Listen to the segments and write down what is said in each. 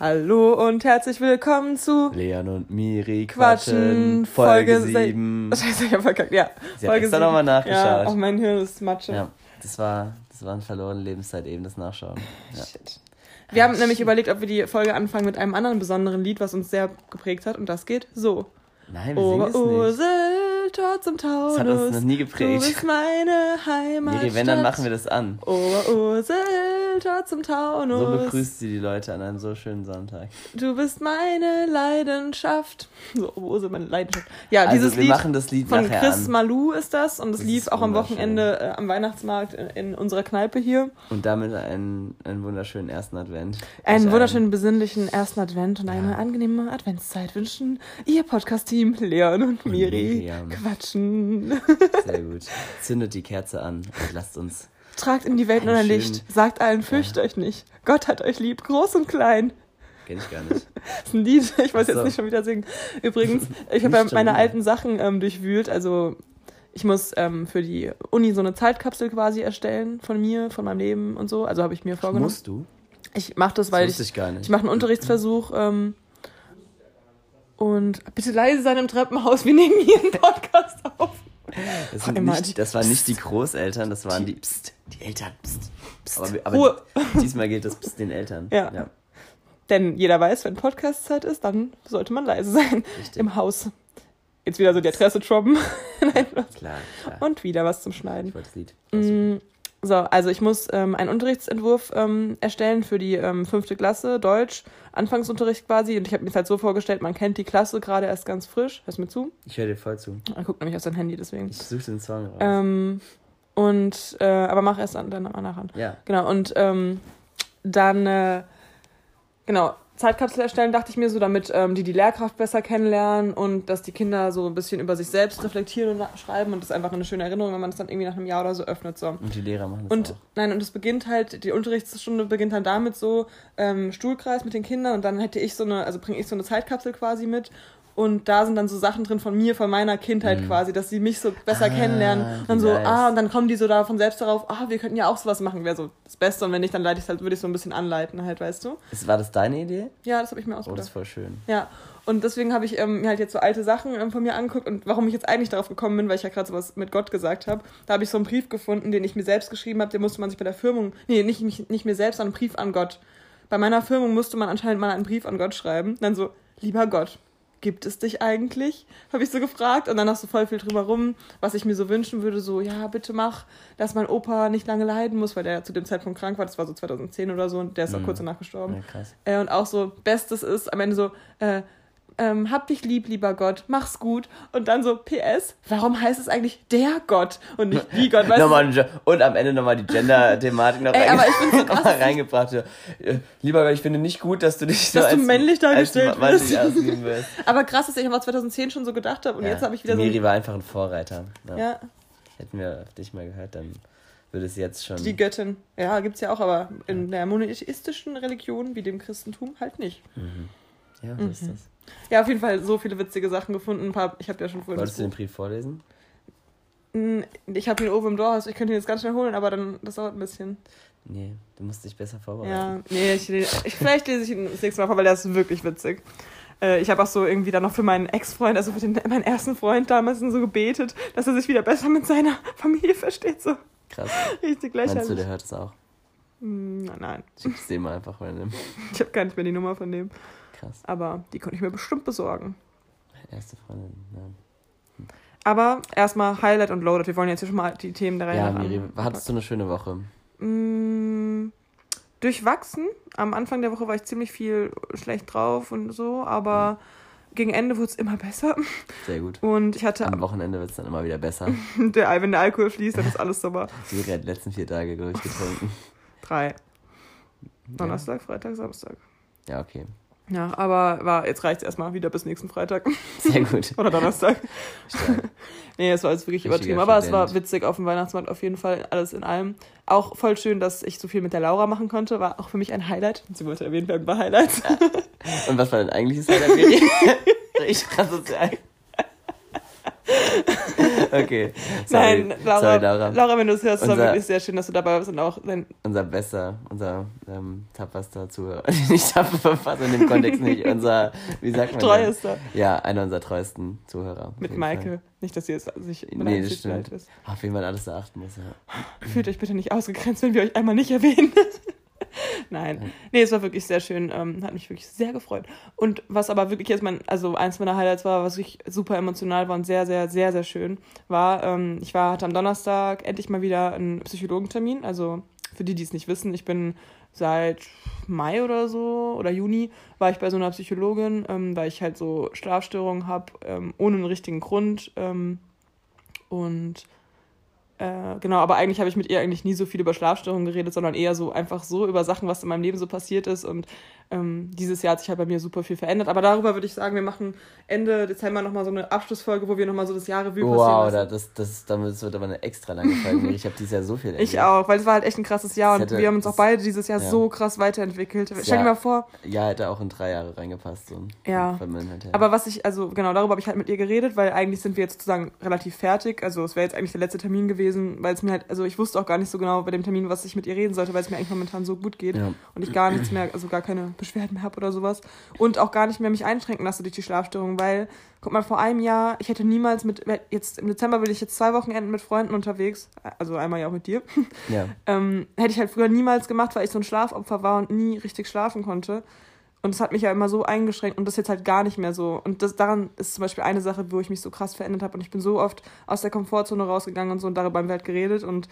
Hallo und herzlich willkommen zu Leon und Miri quatschen, Folge 7. Scheiße, ich hab verkackt, ja. Sie hat extra nochmal nachgeschaut. Ja, auch mein Hirn ist Matsche. Ja, das war, das war eine verlorene Lebenszeit eben, das Nachschauen. Ja. Shit. Wir haben nämlich überlegt, ob wir die Folge anfangen mit einem anderen besonderen Lied, was uns sehr geprägt hat. Und das geht so. Nein, wir singen es nicht. Tor zum Taunus. Das hat uns noch nie geprägt. Du bist meine Heimat. Miri, wenn, dann machen wir das an. Ursel, Tor zum Taunus. So begrüßt sie die Leute an einem so schönen Sonntag. Du bist meine Leidenschaft. So, Ursel, meine Leidenschaft. Ja, Also, dieses wir Lied machen das Lied von Chris an. Malou ist das. Und es Das lief auch am. Wochenende äh, am Weihnachtsmarkt in, in unserer Kneipe hier. Und damit einen, einen wunderschönen ersten Advent. Einen wunderschönen, besinnlichen ersten Advent und eine Ja. angenehme Adventszeit wünschen Ihr Podcast-Team Leon und Miri Miriam. Quatschen. Sehr gut. Zündet die Kerze an und lasst uns. Tragt in die Welt nur ein Licht. Sagt allen, fürcht euch nicht. Gott hat euch lieb, groß und klein. Kenn ich gar nicht. Das ist ein Lied, ich weiß so. jetzt nicht schon wieder singen. Übrigens, ich habe ja meine alten Sachen ähm, durchwühlt. Also ich muss ähm, für die Uni so eine Zeitkapsel quasi erstellen von mir, von meinem Leben und so. Also habe ich mir vorgenommen. Musst du? Ich mache das, Das weil wusste ich, ich ich mache einen Unterrichtsversuch. Ähm, und bitte leise sein im Treppenhaus. Wir nehmen hier einen Podcast auf. Das, nicht, das waren nicht die Großeltern, das waren die, Psst, die Eltern. Psst, Psst. Aber, Ruhe. aber diesmal gilt das Psst den Eltern. Ja. Denn jeder weiß, wenn Podcast-Zeit ist, dann sollte man leise sein Richtig. im Haus. Jetzt wieder so die Adresse droppen. Nein. Klar, klar. Und wieder was zum Schneiden. Ich wollte das Lied. Mm, So, also ich muss ähm, einen Unterrichtsentwurf ähm, erstellen für die ähm, fünfte Klasse, Deutsch, Anfangsunterricht quasi. Und ich habe mir das halt so vorgestellt, man kennt die Klasse gerade erst ganz frisch. Hörst du mir zu? Ich höre dir voll zu. Er guckt nämlich auf sein Handy, deswegen. Ich suche den Song raus. Ähm, und, äh, aber mach erst an, dann nachher an. ja. Genau, und ähm, dann, äh, genau, Zeitkapsel erstellen, dachte ich mir so, damit ähm, die die Lehrkraft besser kennenlernen und dass die Kinder so ein bisschen über sich selbst reflektieren und schreiben und das ist einfach eine schöne Erinnerung, wenn man das dann irgendwie nach einem Jahr oder so öffnet. So. Und die Lehrer machen das Und auch. nein, und es beginnt halt, die Unterrichtsstunde beginnt dann damit so, ähm, Stuhlkreis mit den Kindern und dann hätte ich so eine, also bringe ich so eine Zeitkapsel quasi mit und da sind dann so Sachen drin von mir, von meiner Kindheit Mhm. quasi, dass sie mich so besser Ah, kennenlernen. Und dann so, nice. ah, und dann kommen die so da von selbst darauf, ah, wir könnten ja auch sowas machen, wäre so das Beste. Und wenn nicht, dann leite ich halt, würde ich so ein bisschen anleiten halt, weißt du? War das deine Idee? Ja, das habe ich mir Oh, das ist ausgedacht. voll schön. Ja, und deswegen habe ich ähm, mir halt jetzt so alte Sachen ähm, von mir angeguckt und warum ich jetzt eigentlich darauf gekommen bin, weil ich ja gerade sowas mit Gott gesagt habe, da habe ich so einen Brief gefunden, den ich mir selbst geschrieben habe, den musste man sich bei der Firmung, nee, nicht, nicht, nicht mir selbst, sondern einen Brief an Gott. Bei meiner Firmung musste man anscheinend mal einen Brief an Gott schreiben. Dann so, lieber Gott, gibt es dich eigentlich? Habe ich so gefragt und dann hast du voll viel drüber rum, was ich mir so wünschen würde, so, ja, bitte mach, dass mein Opa nicht lange leiden muss, weil der zu dem Zeitpunkt krank war, das war so 2010 oder so und der ist auch Mhm. kurz danach gestorben. Ja. Äh, und auch so, Bestes ist am Ende so, äh, ähm, hab dich lieb, lieber Gott, mach's gut. Und dann so, PS, warum heißt es eigentlich der Gott und nicht die Gott? Weißt Nochmal, und am Ende nochmal die Gender-Thematik noch Ey, so krass, nochmal reingebracht. Lieber Gott, ich finde nicht gut, dass du dich so Dass du als, männlich dargestellt als männlich wirst. du? Aber krass, dass ich einfach 2010 schon so gedacht habe und Ja, jetzt habe ich wieder die so. Miri war einfach ein Vorreiter. Ja. Ja, Hätten wir auf dich mal gehört, dann würde es jetzt schon. die Göttin. Ja, gibt's ja auch, aber in der monotheistischen Religion wie dem Christentum halt nicht. Mhm. Ja, so ist Mhm. das. Ja, auf jeden Fall so viele witzige Sachen gefunden. Ein paar, ich habe ja schon vorhin. Wolltest du den Brief vorlesen? Ich habe ihn oben im Dorhaus, ich könnte ihn jetzt ganz schnell holen, aber dann das dauert ein bisschen. Nee, du musst dich besser Ja, vorbereiten. nee, ich, ich, vielleicht lese ich ihn das nächste Mal vor, weil der ist wirklich witzig. Äh, ich habe auch so irgendwie dann noch für meinen Ex-Freund, also für den, meinen ersten Freund damals so gebetet, dass er sich wieder besser mit seiner Familie versteht. So Krass. richtig Meinst du, der hört es auch? Hm, nein, nein, Schick es dem mal einfach random. ich habe gar nicht mehr die Nummer von dem. Krass. Aber die konnte ich mir bestimmt besorgen. Erste Freundin. Ja. Aber erstmal Highlight und Loaded. Wir wollen jetzt hier schon mal die Themen der Reihe Ja, Miri, hattest du eine schöne Woche? Mm, durchwachsen. Am Anfang der Woche war ich ziemlich viel schlecht drauf und so, aber gegen Ende wurde es immer besser. Sehr gut. Und ich hatte, Am Wochenende wird es dann immer wieder besser. der, wenn der Alkohol fließt, dann ist alles super. Miri hat die letzten vier Tage durchgetrunken. Drei. Donnerstag, Freitag, Samstag. Ja, okay. Ja, aber war, jetzt reicht es erstmal wieder bis nächsten Freitag. Sehr gut. Oder Donnerstag. Nee, es war jetzt wirklich Richtiger übertrieben. Aber es war witzig auf dem Weihnachtsmarkt auf jeden Fall, alles in allem. Auch voll schön, dass ich so viel mit der Laura machen konnte. War auch für mich ein Highlight. Sie wollte erwähnt werden bei Highlights. Und was war dein eigentliches Highlight, Miri? ich asozial. Okay. Sorry. Nein, Laura, Sorry, Laura. Laura, wenn du es hörst, es war Unser- wirklich sehr schön, dass du dabei bist und auch dein Unser bester, unser ähm, tapferster Zuhörer. nicht tapfer, fast in dem Kontext nicht. Unser, wie sagt man? denn? treuester Ja, einer unserer treuesten Zuhörer. mit Maike. Nicht, dass ihr es sich Nee, das stimmt. ist. Auf wen man alles da achten muss, ja. Fühlt euch bitte nicht ausgegrenzt, wenn wir euch einmal nicht erwähnen. Nein. Nee, es war wirklich sehr schön. Ähm, hat mich wirklich sehr gefreut. Und was aber wirklich jetzt mein, also eins meiner Highlights war, was wirklich super emotional war und sehr, sehr, sehr, sehr schön, war, ähm, ich war, hatte am Donnerstag endlich mal wieder einen Psychologentermin. Also für die, die es nicht wissen, ich bin seit Mai oder so oder Juni war ich bei so einer Psychologin, ähm, weil ich halt so Schlafstörungen habe, ähm, ohne einen richtigen Grund. Ähm, und äh, genau, aber eigentlich habe ich mit ihr eigentlich nie so viel über Schlafstörungen geredet, sondern eher so einfach so über Sachen, was in meinem Leben so passiert ist. Und ähm, dieses Jahr hat sich halt bei mir super viel verändert. Aber darüber würde ich sagen, wir machen Ende Dezember nochmal so eine Abschlussfolge, wo wir nochmal so das Jahr Revue Wow, passieren da, lassen. das, das, damit wird aber eine extra lange Folge. Ich habe dieses Jahr so viel Ich erlebt. auch, weil es war halt echt ein krasses Jahr Das und hätte- wir haben uns auch das- beide dieses Jahr ja. so krass weiterentwickelt. Stell dir Ja. mal vor, Ja, hätte auch in drei Jahre reingepasst. So. Ja. Inhalt her. Aber was ich, also genau, darüber habe ich halt mit ihr geredet, weil eigentlich sind wir jetzt sozusagen relativ fertig. Also es wäre jetzt eigentlich der letzte Termin gewesen, weil es mir halt, also ich wusste auch gar nicht so genau bei dem Termin, was ich mit ihr reden sollte, weil es mir eigentlich momentan so gut geht Ja. und ich gar nichts mehr, also gar keine Beschwerden habe oder sowas. Und auch gar nicht mehr mich einschränken lasse durch die Schlafstörung, weil, guck mal, vor einem Jahr, ich hätte niemals mit, jetzt im Dezember bin ich jetzt zwei Wochenenden mit Freunden unterwegs, also einmal ja auch mit dir. ja. Ähm, hätte ich halt früher niemals gemacht, weil ich so ein Schlafopfer war und nie richtig schlafen konnte. Und das hat mich ja immer so eingeschränkt und das jetzt halt gar nicht mehr so. Und das daran ist zum Beispiel eine Sache, wo ich mich so krass verändert habe. Und ich bin so oft aus der Komfortzone rausgegangen und so und darüber wir halt geredet. Und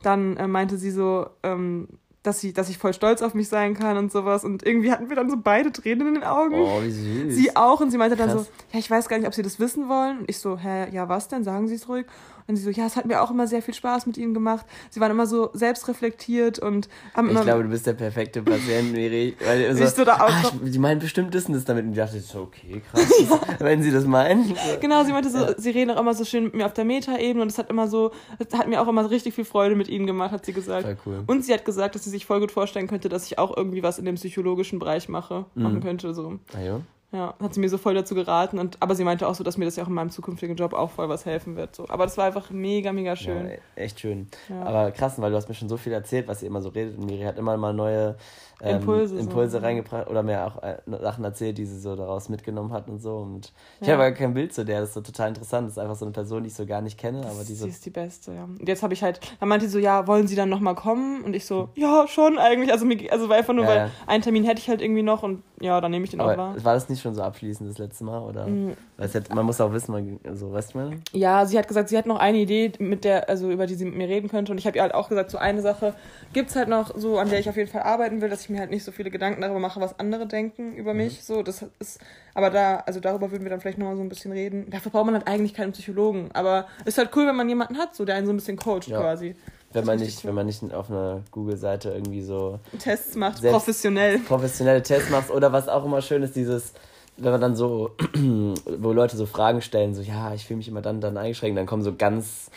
dann äh, meinte sie so, ähm, dass, sie, dass ich voll stolz auf mich sein kann und sowas. Und irgendwie hatten wir dann so beide Tränen in den Augen. Oh, wie süß. Sie auch und sie meinte dann Krass. so, ja, ich weiß gar nicht, ob Sie das wissen wollen. Und ich so, hä, ja, was denn? Sagen Sie es ruhig. Und sie so, ja, es hat mir auch immer sehr viel Spaß mit Ihnen gemacht. Sie waren immer so selbstreflektiert und haben immer... Ich glaube, du bist der perfekte Patient, Miri. Weil so, Ich so da auch ah, ich, die meinen bestimmt wissen das damit. Und ich dachte so, okay, krass. Wenn sie das meinen. Genau, sie meinte so, sie reden auch immer so schön mit mir auf der Meta-Ebene und es hat immer so, es hat mir auch immer richtig viel Freude mit ihnen gemacht, hat sie gesagt. Voll cool. Und sie hat gesagt, dass sie sich voll gut vorstellen könnte, dass ich auch irgendwie was in dem psychologischen Bereich mache, Mhm. machen könnte. So. Ah, ja. Ja, hat sie mir so voll dazu geraten. Und, aber sie meinte auch so, dass mir das ja auch in meinem zukünftigen Job auch voll was helfen wird. So. Aber das war einfach mega, mega schön. Ja, echt schön. Ja. Aber krass, weil du hast mir schon so viel erzählt, was ihr immer so redet. Und Miri hat immer mal neue ähm, Impulse so. Impulse reingebracht oder mir auch äh, Sachen erzählt, die sie so daraus mitgenommen hat und so. Und ich Ja. habe aber kein Bild zu der, das ist so total interessant. Das ist einfach so eine Person, die ich so gar nicht kenne, aber die so. sie ist die Beste, ja. Und jetzt habe ich halt, dann meinte sie so, ja, wollen Sie dann nochmal kommen? Und ich so, ja, schon eigentlich. Also, mir, also war einfach nur, Ja, weil ja. einen Termin hätte ich halt irgendwie noch und ja, dann nehme ich den auch Aber wahr. war das nicht schon so abschließend das letzte Mal? Oder? Mhm. Weil es hätte, man muss auch wissen, man, also, weißt du mal? Ja, sie hat gesagt, sie hat noch eine Idee, mit der, also über die sie mit mir reden könnte. Und ich habe ihr halt auch gesagt, so eine Sache gibt's halt noch, so an der ich auf jeden Fall arbeiten will, dass ich mir halt nicht so viele Gedanken darüber mache, was andere denken über mich. So, das ist, aber da, also darüber würden wir dann vielleicht nochmal so ein bisschen reden. Dafür braucht man halt eigentlich keinen Psychologen. Aber ist halt cool, wenn man jemanden hat, so der einen so ein bisschen coacht Ja. quasi. Wenn man, nicht, cool. wenn man nicht auf einer Google-Seite irgendwie so Tests macht, professionell. professionelle Tests machst oder was auch immer schön ist, dieses, wenn man dann so, wo Leute so Fragen stellen, so, ja, ich fühle mich immer dann, dann eingeschränkt, dann kommen so ganz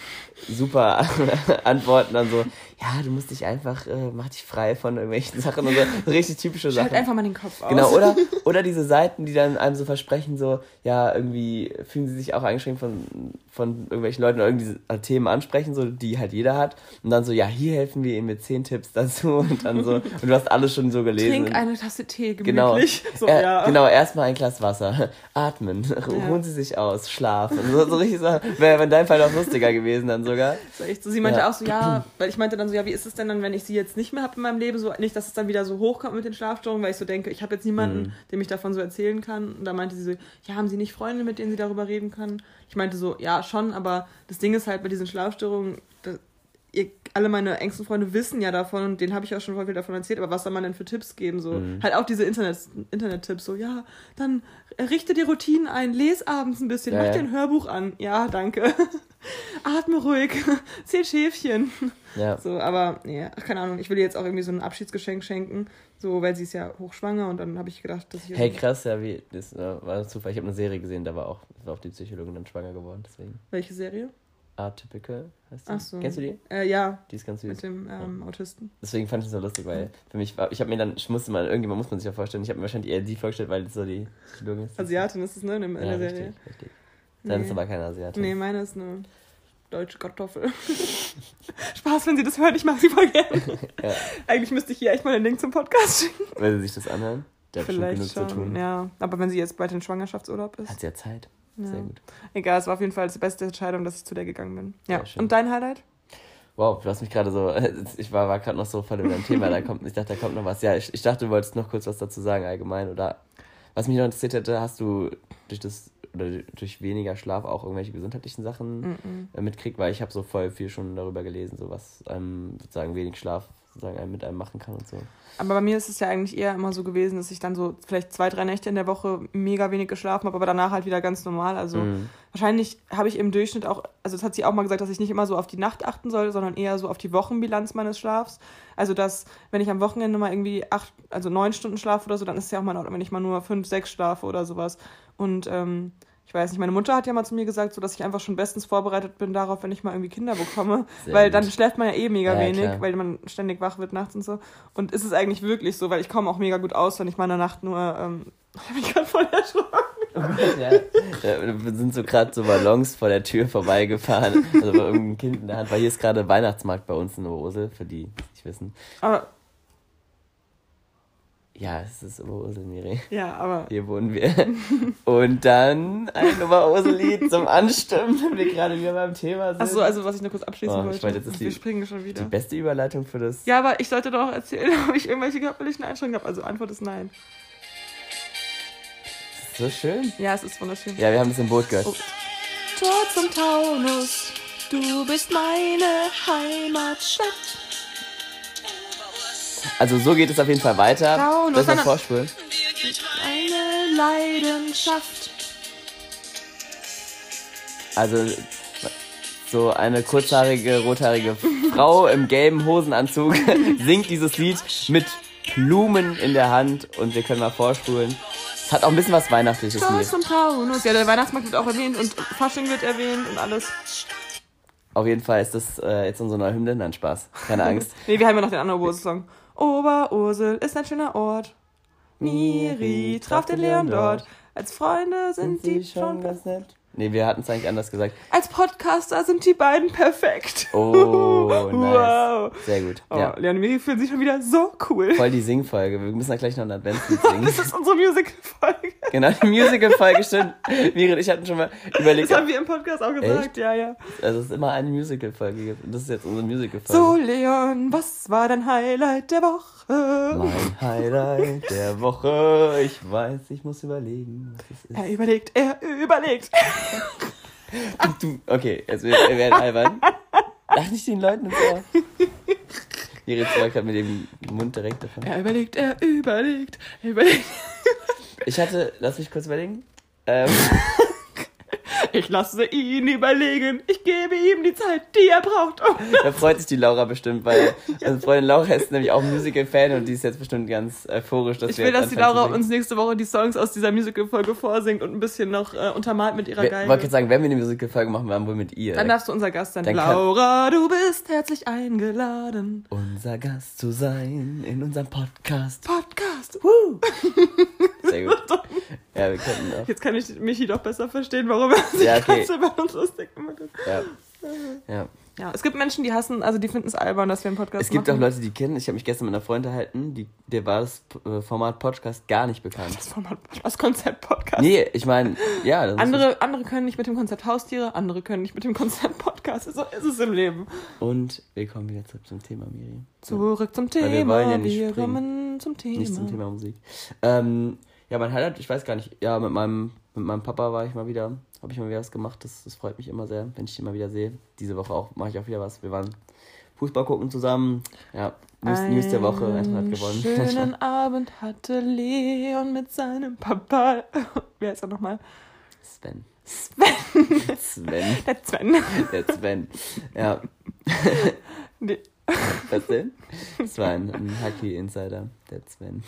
super Antworten dann so, ja, du musst dich einfach, äh, mach dich frei von irgendwelchen Sachen und so, so richtig typische Sachen. Schalt einfach mal den Kopf aus. Genau, oder, oder diese Seiten, die dann einem so versprechen, so, ja, irgendwie fühlen sie sich auch eingeschränkt von, von irgendwelchen Leuten oder irgendwie diese Themen ansprechen, so, die halt jeder hat. Und dann so, ja, hier helfen wir ihnen mit zehn Tipps dazu und dann so, und du hast alles schon so gelesen. Trink eine Tasse Tee, Genau. gemütlich. So, Er- ja. Genau, erstmal ein Glas Wasser. Atmen. Ruhen Sie sich aus. Schlafen. So, so richtig so, wäre in deinem Fall noch lustiger gewesen dann sogar. War echt so. Sie meinte Ja. auch so, ja, weil ich meinte dann so, ja, wie ist es denn dann, wenn ich sie jetzt nicht mehr habe in meinem Leben? So, nicht, dass es dann wieder so hochkommt mit den Schlafstörungen, weil ich so denke, ich habe jetzt niemanden, Mhm. dem ich davon so erzählen kann. Und da meinte sie so, ja, haben Sie nicht Freunde, mit denen Sie darüber reden können? Ich meinte so, ja, schon, aber das Ding ist halt bei diesen Schlafstörungen, ihr, alle meine engsten Freunde wissen ja davon und denen habe ich auch schon voll viel davon erzählt, aber was soll man denn für Tipps geben? So, Mhm. halt auch diese Internet, Internet-Tipps, so, ja, dann richte die Routinen ein, les abends ein bisschen, Ja, mach dir ein Hörbuch an. Ja, danke. Atme ruhig, zähl Schäfchen. Ja. So, aber nee, ach, keine Ahnung, ich will ihr jetzt auch irgendwie so ein Abschiedsgeschenk schenken, so, weil sie ist ja hochschwanger und dann habe ich gedacht, dass ich Hey, krass, ja, wie, das äh, war Zufall. Ich habe eine Serie gesehen, da war auch, war auch die Psychologin dann schwanger geworden, deswegen. welche Serie? Atypical heißt die. Ach so. Kennst du die? Äh, ja, Die ist ganz süß. mit dem ähm, Autisten. Deswegen fand ich es so lustig, weil für mich war, ich habe mir dann, ich musste mal, irgendjemand muss man sich ja vorstellen, ich habe mir wahrscheinlich eher die vorgestellt, weil das so die Psychologin ist. Asiatin ist es, ne, in, dem- in Ja, der richtig, Serie. richtig. Dann Nee. ist aber keine Asiatin. Nee, meine ist eine Deutsche Kartoffel. Spaß, wenn sie das hören, ich mag sie voll gerne. Ja. Eigentlich müsste ich hier echt mal einen Link zum Podcast schicken. Weil sie sich das anhören. Der hat Vielleicht genug zu schon, tun. ja. Aber wenn sie jetzt bald in Schwangerschaftsurlaub ist. Hat sie ja Zeit. Sehr Ja. gut. Egal, es war auf jeden Fall die beste Entscheidung, dass ich zu der gegangen bin. Ja. Sehr. Und dein Highlight? Wow, du hast mich gerade so, ich war, war gerade noch so voll über dein Thema, da kommt, ich dachte, da kommt noch was. Ja, ich, ich dachte, du wolltest noch kurz was dazu sagen allgemein oder was mich noch interessiert hätte, hast du durch das oder durch weniger Schlaf auch irgendwelche gesundheitlichen Sachen Mhm. äh, mitkriegt, weil ich habe so voll viel schon darüber gelesen, so was einem sozusagen wenig Schlaf sozusagen mit einem machen kann und so. Aber bei mir ist es ja eigentlich eher immer so gewesen, dass ich dann so vielleicht zwei, drei Nächte in der Woche mega wenig geschlafen habe, aber danach halt wieder ganz normal. Also Mhm. wahrscheinlich habe ich im Durchschnitt auch, also das hat sie auch mal gesagt, dass ich nicht immer so auf die Nacht achten soll, sondern eher so auf die Wochenbilanz meines Schlafs. Also dass, wenn ich am Wochenende mal irgendwie acht, also neun Stunden schlafe oder so, dann ist es ja auch mal in Ordnung, wenn ich mal nur fünf, sechs schlafe oder sowas. Und ähm, ich weiß nicht, meine Mutter hat ja mal zu mir gesagt, so dass ich einfach schon bestens vorbereitet bin darauf, wenn ich mal irgendwie Kinder bekomme. Sehr weil gut. dann schläft man ja eh mega Ja, wenig, klar. weil man ständig wach wird nachts und so. Und ist es eigentlich wirklich so, weil ich komme auch mega gut aus, wenn ich mal in der Nacht nur. Ähm, ich habe mich gerade voll erschrocken. ja. wir sind so gerade so Ballons vor der Tür vorbeigefahren, also bei irgendeinem Kind in der Hand, weil hier ist gerade Weihnachtsmarkt bei uns in Oberursel, für die, die es nicht wissen. Aber Ja, es ist Oberursel, ja, aber. Hier wohnen wir. Und dann ein Oberursel-Lied zum Anstimmen, wenn wir gerade wieder beim Thema sind. Achso, also was ich nur kurz abschließen Oh, ich wollte. wollte jetzt, dass wir die- springen schon Die wieder. beste Überleitung für das. Ja, aber ich sollte doch erzählen, ob ich irgendwelche körperlichen Einschränkungen habe. Also Antwort ist nein. So schön. Ja, es ist wunderschön. Ja, wir haben das im Boot gehört. Oh. Tor zum Taunus, du bist meine Heimatstadt. Also so geht es auf jeden Fall weiter. Taunus, Soll ich mal eine- vorspulen? Eine Leidenschaft. Also so eine kurzhaarige, rothaarige Frau im gelben Hosenanzug singt dieses Lied mit Blumen in der Hand und wir können mal vorspulen. Es hat auch ein bisschen was Weihnachtliches mir. zum Taunus. Ja, der Weihnachtsmarkt wird auch erwähnt und Fasching wird erwähnt und alles. Auf jeden Fall ist das äh, jetzt unsere neue Hymne. Nein, Spaß. Keine Angst. Nee, wir haben ja noch den anderen Oberursel-Song. Oberursel ist ein schöner Ort. Miri traf den Leon dort. Als Freunde sind sie schon. ganz nett? Nee, wir hatten es eigentlich anders gesagt. Als Podcaster sind die beiden perfekt. Oh, nice. Wow. Sehr gut. Oh, Ja. Leon und Miri fühlen sich schon wieder so cool. Voll die Singfolge. Wir müssen da gleich noch ein Adventslied Das singen. ist unsere Musical-Folge. genau, die Musical-Folge, stimmt. Miri und ich hatten schon mal überlegt, Das haben wir im Podcast auch gesagt, Echt? ja, ja. also es ist immer eine Musical-Folge gibt. Und das ist jetzt unsere So, Musical-Folge. Leon, was war dein Highlight der Woche? Mein Highlight der Woche. Ich weiß, ich muss überlegen, was es ist. Er überlegt, er überlegt. Du, okay, jetzt wir, wir werden albern. Lach nicht den Leuten ins Ohr. Miri zeugt gerade mit dem Mund direkt davon. Er überlegt, er überlegt, er überlegt. Ich hatte, lass mich kurz überlegen. Ähm, Ich lasse ihn überlegen. Ich gebe ihm die Zeit, die er braucht. Oh. da freut sich die Laura bestimmt, weil unsere Freundin Laura ist nämlich auch Musical-Fan und die ist jetzt bestimmt ganz euphorisch, dass Ich will, dass die Laura uns nächste Woche die Songs aus dieser Musical-Folge vorsingt und ein bisschen noch äh, untermalt mit ihrer Geige. wollte gerade sagen, wenn wir eine Musical-Folge machen, dann wohl mit ihr. Dann darfst du unser Gast sein. Dann Laura, du bist herzlich eingeladen. unser Gast zu sein in unserem Podcast. Podcast. Woo! Sehr gut. Ja, wir könnten auch. Jetzt kann ich Michi doch besser verstehen, warum er sich Ja, okay. ganz über uns lustig gemacht hat. Ja. ja. Ja, es gibt Menschen, die hassen, also die finden es albern, dass wir einen Podcast Es gibt machen. auch Leute, die kennen, ich habe mich gestern mit einer Freundin unterhalten, die, der war das äh, Format Podcast gar nicht bekannt. das Format, das Konzept Podcast. Nee, ich meine, ja. Das ist- Andere, andere können nicht mit dem Konzept Haustiere, andere können nicht mit dem Konzept Podcast. So ist es im Leben. Und wir kommen wieder zurück zum Thema, Miri. Zurück zum Thema. Weil wir wollen ja nicht wir springen. kommen zum Thema. Nicht zum Thema Musik. Ähm, ja, mein Highlight, ich weiß gar nicht, ja, mit meinem, mit meinem Papa war ich mal wieder, habe ich mal wieder was gemacht. Das, das freut mich immer sehr, wenn ich ihn mal wieder sehe. Diese Woche auch mache ich auch wieder was. Wir waren Fußball gucken zusammen. Ja, News, News der Woche, Eintracht hat gewonnen. Schönen Abend hatte Leon mit seinem Papa. Wie heißt er nochmal? Sven. Sven. Sven. Der Sven. Der Sven. Ja, Nee. was denn? Das war ein, ein Hockey-Insider, der Sven.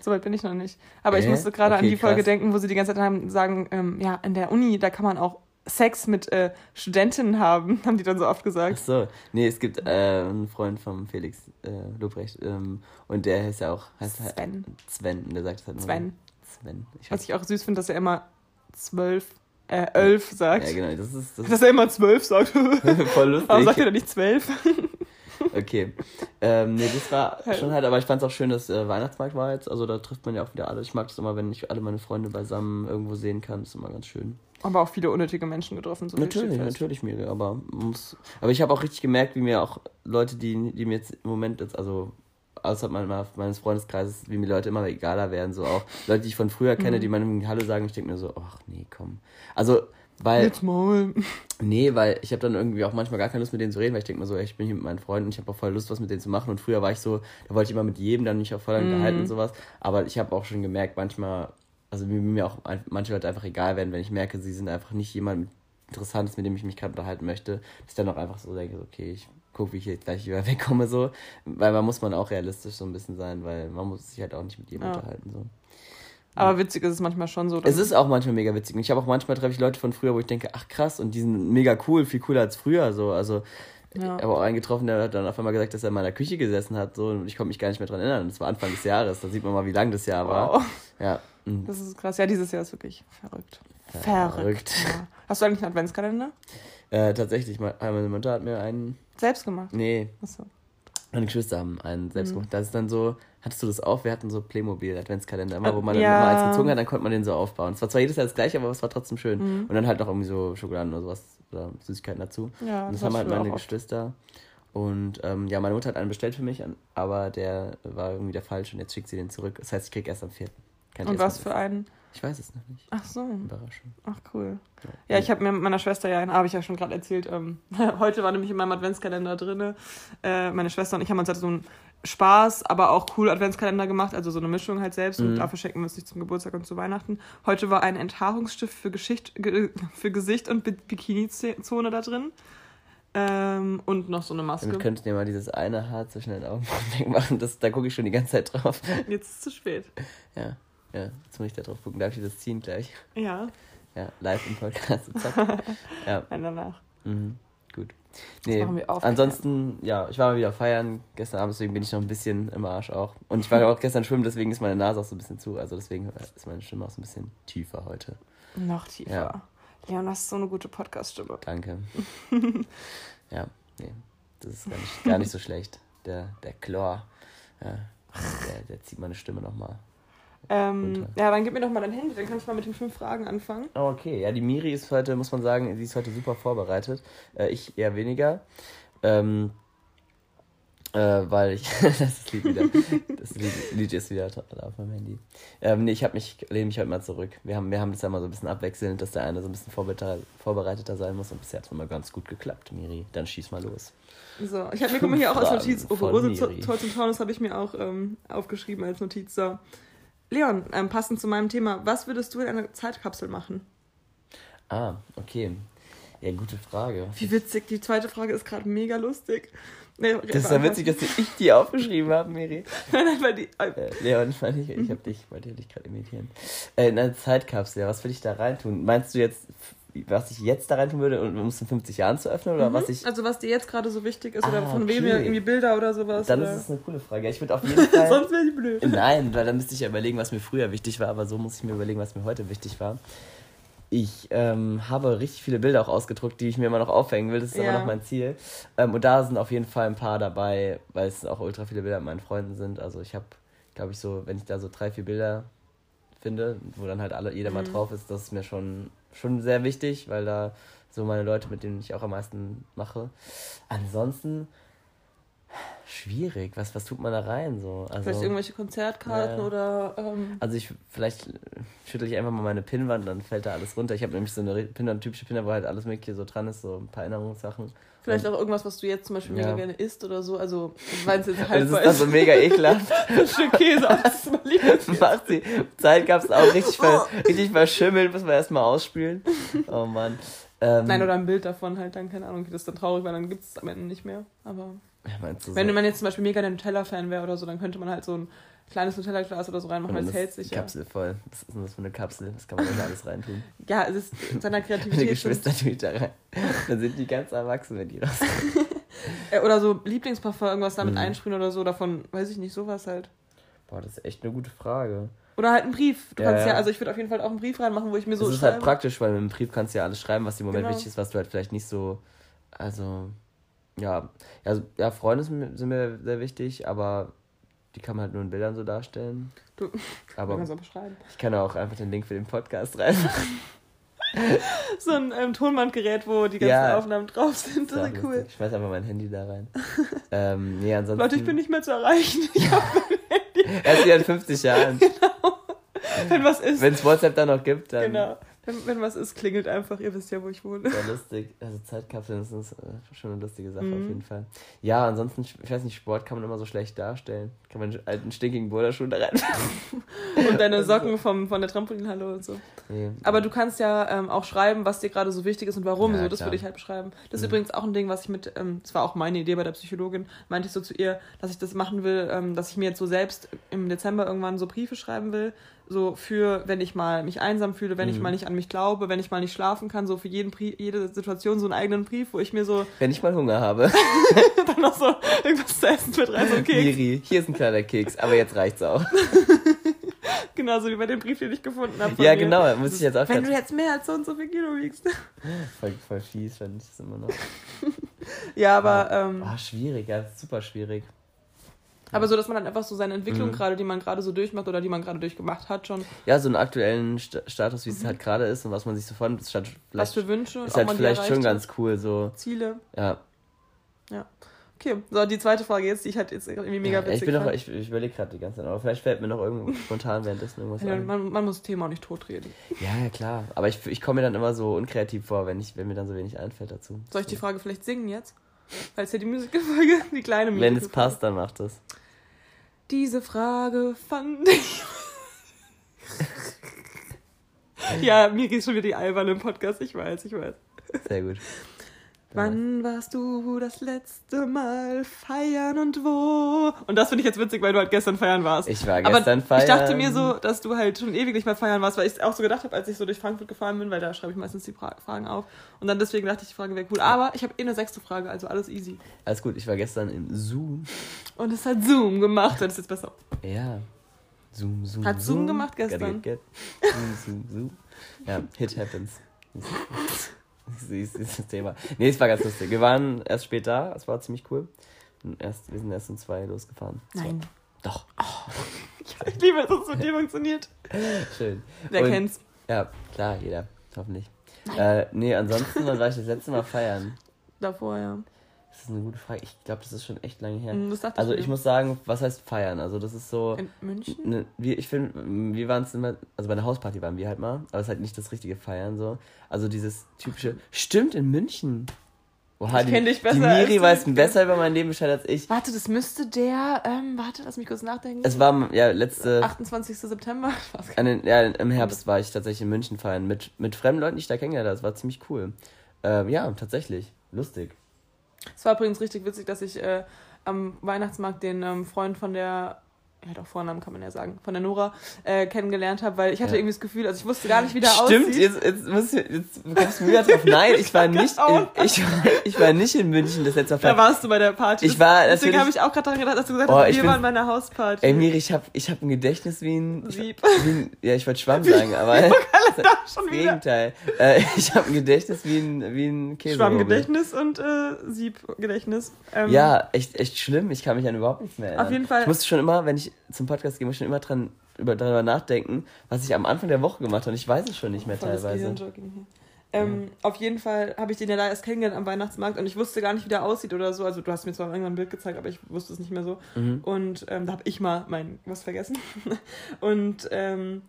Soweit bin ich noch nicht. Aber ich Äh? musste gerade an Okay, die Folge krass. denken, wo sie die ganze Zeit haben, sagen, ähm, ja, in der Uni, da kann man auch Sex mit äh, Studentinnen haben, haben die dann so oft Ach gesagt. so, nee, es gibt äh, einen Freund von Felix äh, Lobrecht ähm, und der heißt ja auch heißt halt Sven. Sven und der sagt es halt nur Sven. Sven. Ich Was ich auch süß finde, dass er immer zwölf äh, elf sagt. Ja, genau, das ist. Das Dass er immer zwölf sagt. Voll lustig. Warum sagt er denn nicht zwölf? Okay. Ähm, nee, das war Halt. schon halt, aber ich fand es auch schön, dass äh, Weihnachtsmarkt war jetzt. Also da trifft man ja auch wieder alle. Ich mag das immer, wenn ich alle meine Freunde beisammen irgendwo sehen kann. Das ist immer ganz schön. Aber auch viele unnötige Menschen getroffen. So natürlich, natürlich, Miri, aber muss. Aber ich habe auch richtig gemerkt, wie mir auch Leute, die, die mir jetzt im Moment jetzt, also außerhalb meiner, meines Freundeskreises, wie mir Leute immer egaler werden. So auch Leute, die ich von früher kenne, Mhm. die meinem Hallo sagen, ich denke mir so, ach nee, komm. Also, weil. Jetzt mal. Nee, weil ich habe dann irgendwie auch manchmal gar keine Lust mit denen zu reden, weil ich denke mir so, ey, ich bin hier mit meinen Freunden und ich habe auch voll Lust, was mit denen zu machen. Und früher war ich so, da wollte ich immer mit jedem dann mich auch voll Mhm. unterhalten und sowas. Aber ich habe auch schon gemerkt, manchmal, also wie mir auch manche Leute einfach egal werden, wenn ich merke, sie sind einfach nicht jemand Interessantes, mit dem ich mich gerade unterhalten möchte, dass ich dann auch einfach so denke, okay, ich gucke, wie ich jetzt gleich wieder wegkomme, so. Weil man muss man auch realistisch so ein bisschen sein, weil man muss sich halt auch nicht mit jedem Ja. unterhalten, so. Aber witzig ist es manchmal schon so. Es ist auch manchmal mega witzig. Und ich habe auch manchmal treffe ich Leute von früher, wo ich denke, ach krass, und die sind mega cool, viel cooler als früher. So. Also Ja. ich habe auch einen getroffen, der hat dann auf einmal gesagt, dass er in meiner Küche gesessen hat. So, und ich konnte mich gar nicht mehr dran erinnern. Das war Anfang des Jahres. Da sieht man mal, wie lang das Jahr war. Wow. Ja. mhm. Das ist krass. Ja, dieses Jahr ist wirklich verrückt. Verrückt. Ja. Hast du eigentlich einen Adventskalender? Äh, tatsächlich, me- meine Mutter hat mir einen. Selbst gemacht? Nee, Achso. Meine Geschwister haben einen selbst Mhm. gemacht. Das ist dann so, hattest du das auch? Wir hatten so Playmobil-Adventskalender immer, wo man Äh, dann ja. immer eins gezogen hat, dann konnte man den so aufbauen. Es war zwar jedes Jahr das gleiche, aber es war trotzdem schön. Mhm. Und dann halt noch irgendwie so Schokoladen oder sowas oder Süßigkeiten dazu. Ja, Und das das haben halt meine. Geschwister. Und ähm, ja, meine Mutter hat einen bestellt für mich, aber der war irgendwie der falsche und jetzt schickt sie den zurück. Das heißt, ich krieg erst am 4. Kann Und was für einen? Ich weiß es noch nicht. Ach so. Überraschung. Ach cool. Ja, ich habe mir mit meiner Schwester ja einen, habe ich ja schon gerade erzählt. Ähm, heute war nämlich in meinem Adventskalender drin. Äh, meine Schwester und ich haben uns halt so einen Spaß, aber auch cool Adventskalender gemacht, also so eine Mischung halt selbst. Und Mhm. dafür schenken wir uns nicht zum Geburtstag und zu Weihnachten. Heute war ein Enthaarungsstift für, Geschicht, ge, für Gesicht und Bi- Bikini-Zone da drin. Ähm, und noch so eine Maske. Könntest du dir mal dieses eine Haar zwischen den Augen wegmachen. Das, da gucke ich schon die ganze Zeit drauf. Jetzt ist es zu spät. Ja, ja, jetzt muss ich da drauf gucken. Darf ich das ziehen gleich? Ja, Ja, live im Podcast. Zack. Ja, nein, danach. mhm. gut. Nee, auf. ansonsten, ja, ich war mal wieder feiern gestern Abend, deswegen bin ich noch ein bisschen im Arsch auch. Und ich war auch gestern schwimmen, deswegen ist meine Nase auch so ein bisschen zu. Also deswegen ist meine Stimme auch so ein bisschen tiefer heute. Noch tiefer. Ja. Leon, hast so eine gute Podcast-Stimme. Danke. ja, nee, das ist gar nicht, gar nicht so schlecht. Der, der Chlor, ja, der, der zieht meine Stimme nochmal. Ähm, Runter. ja, dann gib mir doch mal dein Handy, dann kann ich mal mit den fünf Fragen anfangen. Oh, Okay, ja, die Miri ist heute, muss man sagen, sie ist heute super vorbereitet. Äh, ich eher weniger. Ähm, äh, weil ich. das Lied wieder. Das Lied, Lied ist wieder auf meinem Handy. Ähm, nee, ich habe mich, lehne mich heute mal zurück. Wir haben, wir haben das ja mal so ein bisschen abwechselnd, dass der eine so ein bisschen vorbereiter, vorbereiteter sein muss und bisher hat es immer ganz gut geklappt, Miri. Dann schieß mal los. So, ich habe mir, guck mal, hier auch als Notiz, oh, Rose. Tolls und Taunus habe ich mir auch ähm, aufgeschrieben als Notiz. So. Leon, ähm, passend zu meinem Thema, was würdest du in einer Zeitkapsel machen? Ah, okay. Ja, gute Frage. Wie witzig, die zweite Frage ist gerade mega lustig. Nee, Das ist ja witzig, dass ich die aufgeschrieben habe, Miri. Nein, nein, weil die, äh, Äh, Leon, fand ich, ich hab dich, wollte dich gerade imitieren. Äh, in eine Zeitkapsel, ja, was will ich da reintun? Meinst du jetzt, was ich jetzt da reintun würde, um es in 50 Jahren zu öffnen? Oder was ich. also was dir jetzt gerade so wichtig ist oder Ah, von wem okay. ihr irgendwie Bilder oder sowas. Dann oder? ist es eine coole Frage. Ich würde auf jeden Fall. Sonst wäre ich blöd. Nein, weil dann müsste ich ja überlegen, was mir früher wichtig war, aber so muss ich mir überlegen, was mir heute wichtig war. Ich ähm, habe richtig viele Bilder auch ausgedruckt, die ich mir immer noch aufhängen will. Das ist Ja. immer noch mein Ziel. Ähm, und da sind auf jeden Fall ein paar dabei, weil es auch ultra viele Bilder mit meinen Freunden sind. Also ich habe, glaube ich, so, wenn ich da so drei, vier Bilder finde, wo dann halt alle, jeder mal Mhm. drauf ist, das ist mir schon, schon sehr wichtig, weil da so meine Leute, mit denen ich auch am meisten mache. Ansonsten schwierig. Was, was tut man da rein so? Also, Vielleicht irgendwelche Konzertkarten Ja. oder. Ähm, also ich vielleicht schüttel ich einfach mal meine Pinnwand, dann fällt da alles runter. Ich habe nämlich so eine Pinnwand, typische Pinnwand, wo halt alles mögliche so dran ist, so ein paar Erinnerungssachen. Vielleicht auch irgendwas, was du jetzt zum Beispiel Ja. mega gerne isst oder so. Also, weil es jetzt halt das ist dann so mega ekelhaft. ein Stück Käse, aber das ist mal lieb. Macht die Zeitkapsel auch richtig, ver, richtig verschimmelt, muss man erstmal ausspülen. Oh Mann. Ähm, Nein, oder ein Bild davon halt dann, keine Ahnung, das ist dann traurig, weil dann gibt es am Ende nicht mehr. Aber Ja, wenn so? man jetzt zum Beispiel mega der Nutella-Fan wäre oder so, dann könnte man halt so ein kleines Nutella-Glas oder so reinmachen, dann hält sich ja. Kapsel voll. Was ist denn das für eine Kapsel? Das kann man nicht alles reintun. Ja, es ist in seiner Meine Kreativität. Geschwister tue ich da rein. Dann sind die ganz erwachsen, wenn die raus Äh, oder so Lieblingsparfum, irgendwas damit Mhm. einsprühen oder so, davon, weiß ich nicht, sowas halt. Boah, das ist echt eine gute Frage. Oder halt einen Brief. Du Ja, kannst ja, also ich würde auf jeden Fall auch einen Brief reinmachen, wo ich mir so das ist schreibe. halt praktisch, weil mit dem Brief kannst du ja alles schreiben, was im Moment Genau. wichtig ist, was du halt vielleicht nicht so. Also, ja. Also, ja, Freunde sind mir sehr wichtig, aber die kann man halt nur in Bildern so darstellen. Du, Aber kannst auch beschreiben. ich kann auch einfach den Link für den Podcast rein. So ein ähm, Tonbandgerät, wo die ganzen Ja. Aufnahmen drauf sind. Das Ist ja cool. Ich schmeiß einfach mein Handy da rein. ähm, nee, ansonsten. Leute, ich bin nicht mehr zu erreichen. Ich hab, Erst wieder in 50 Jahren. wenn was ist. Wenn es WhatsApp da noch gibt, dann. genau. Wenn, wenn was ist, klingelt einfach. Ihr wisst ja, wo ich wohne. Sehr lustig. Also Zeitkapseln das ist äh, schon eine lustige Sache Mhm. auf jeden Fall. Ja, ansonsten, ich weiß nicht, Sport kann man immer so schlecht darstellen. Kann man einen alten stinkigen Boulderschuh da rein. Und deine Socken vom, von der Trampolinhalle und so. nee. Aber du kannst ja ähm, auch schreiben, was dir gerade so wichtig ist und warum. Ja, so, das klar. würde ich halt beschreiben. Das ist Mhm. übrigens auch ein Ding, was ich mit, ähm, das war auch meine Idee bei der Psychologin, meinte ich so zu ihr, dass ich das machen will, ähm, dass ich mir jetzt so selbst im Dezember irgendwann so Briefe schreiben will. So für, wenn ich mal mich einsam fühle, wenn ich Mhm. mal nicht an mich glaube, wenn ich mal nicht schlafen kann, so für jeden Brief, jede Situation so einen eigenen Brief, wo ich mir so Wenn ich mal Hunger habe. dann noch so irgendwas zu essen mit so ein Keks. Miri, hier ist ein kleiner Keks, aber jetzt reicht's auch. Genauso wie bei dem Brief, den ich gefunden habe. Ja, mir. genau, muss ich jetzt auch Wenn du jetzt mehr als so und so viel Kilo wiegst. Voll, voll fies, fand ich das immer noch. Ja, aber, ähm, Ah, schwierig, ja, super schwierig. Aber so, dass man dann einfach so seine Entwicklung Mhm. gerade, die man gerade so durchmacht oder die man gerade durchgemacht hat, schon Ja, so einen aktuellen St Status, wie es halt gerade ist und was man sich so von statt Mhm. was für Wünsche, ist halt vielleicht schon ganz cool, so, Ziele. ja. Okay, so die zweite Frage jetzt, die ich halt jetzt irgendwie mega ja witzig ich bin noch, ich, ich überlege gerade die ganze Zeit, aber vielleicht fällt mir noch irgendwo spontan währenddessen irgendwas ja, ein. man, man muss das Thema auch nicht totreden. Ja, ja, klar. Aber ich, ich komme mir dann immer so unkreativ vor, wenn, ich, wenn mir dann so wenig einfällt dazu. Soll ich die Frage vielleicht singen jetzt? Weil es ja die Musikfolge, die kleine Wenn es Musikfolge. passt, dann macht es. Diese Frage fand ich. ja, mir geht schon wieder die alberne im Podcast, ich weiß, ich weiß. Sehr gut. Wann warst du das letzte Mal feiern und wo? Und das finde ich jetzt witzig, weil du halt gestern feiern warst. Ich war Aber gestern feiern. ich dachte mir so, dass du halt schon ewig nicht mehr feiern warst, weil ich es auch so gedacht habe, als ich so durch Frankfurt gefahren bin, weil da schreibe ich meistens die Fra Fragen auf. Und dann deswegen dachte ich, die Frage wäre cool. Aber ich habe eh eine sechste Frage, also alles easy. Alles gut, ich war gestern im Zoom. Und es hat Zoom gemacht, das ist jetzt besser. Ja. Zoom, Zoom. Hat Zoom gemacht gestern? Gotta get, get. Zoom, Zoom, Zoom. Ja, Hit happens. Sie ist dieses Thema. Nee, es war ganz lustig. Wir waren erst spät da, es war ziemlich cool. Und Erst, wir sind erst um zwei losgefahren. Es Nein. Doch. Ich liebe, dass es mit dir funktioniert. Schön. Wer Und- kennt's? Ja, klar, jeder. Hoffentlich. Äh, nee, ansonsten, wann war ich das letzte Mal feiern? Davor, ja. Das ist eine gute Frage. Ich glaube, das ist schon echt lange her. Hm, Also ich muss sagen, was heißt feiern? Also das ist so. In München? Ne, wir, ich finde, wir waren es immer, also bei einer Hausparty waren wir halt mal, aber es ist halt nicht das richtige Feiern so. Also dieses typische, stimmt in München. Oha, Ich die, kenn dich besser die als Miri du weiß besser über mein Leben Bescheid als ich. Warte, das müsste der, ähm, warte, lass mich kurz nachdenken. Es war ja letzte, 28. September. Ich weiß gar an den, ja, im Herbst war ich tatsächlich in München feiern mit, mit fremden Leuten, die ich da kennengelernt habe. Das war ziemlich cool. Ähm, ja, tatsächlich. Lustig. Es war übrigens richtig witzig, dass ich äh, am Weihnachtsmarkt den ähm, Freund von der, hat auch Vornamen, kann man ja sagen, von der Nora äh, kennengelernt habe, weil ich hatte Ja. irgendwie das Gefühl, also ich wusste gar nicht, wie der Stimmt, aussieht. jetzt, jetzt, muss ich, jetzt kommst du wieder drauf. Nein, ich war nicht in, ich, ich war nicht in München das letzte Mal. Da warst du bei der Party. Ich war Deswegen habe ich auch gerade daran gedacht, dass du gesagt hast, wir bin- waren bei einer Hausparty. Ey, Miri, ich hab, ich hab ein Gedächtnis wie ein. Sieb. wie ein ja, ich wollte Schwamm sagen, aber. Schon Im wieder. Gegenteil. Äh, ich habe ein Gedächtnis wie ein, wie ein Käse. Schwammgedächtnis und äh, Siebgedächtnis. Ähm, Ja, echt, echt schlimm. Ich kann mich an überhaupt nichts mehr erinnern. Auf jeden Fall- Ich musste schon immer, wenn ich zum Podcast gehe, muss ich schon immer dran, über, darüber nachdenken, was ich am Anfang der Woche gemacht habe. Und ich weiß es schon nicht mehr Volles teilweise. Ähm, Auf jeden Fall habe ich den ja da erst kennengelernt am Weihnachtsmarkt und ich wusste gar nicht, wie der aussieht oder so. Also du hast mir zwar irgendwann ein Bild gezeigt, aber ich wusste es nicht mehr so. Mhm. Und ähm, da habe ich mal mein was vergessen. und ähm,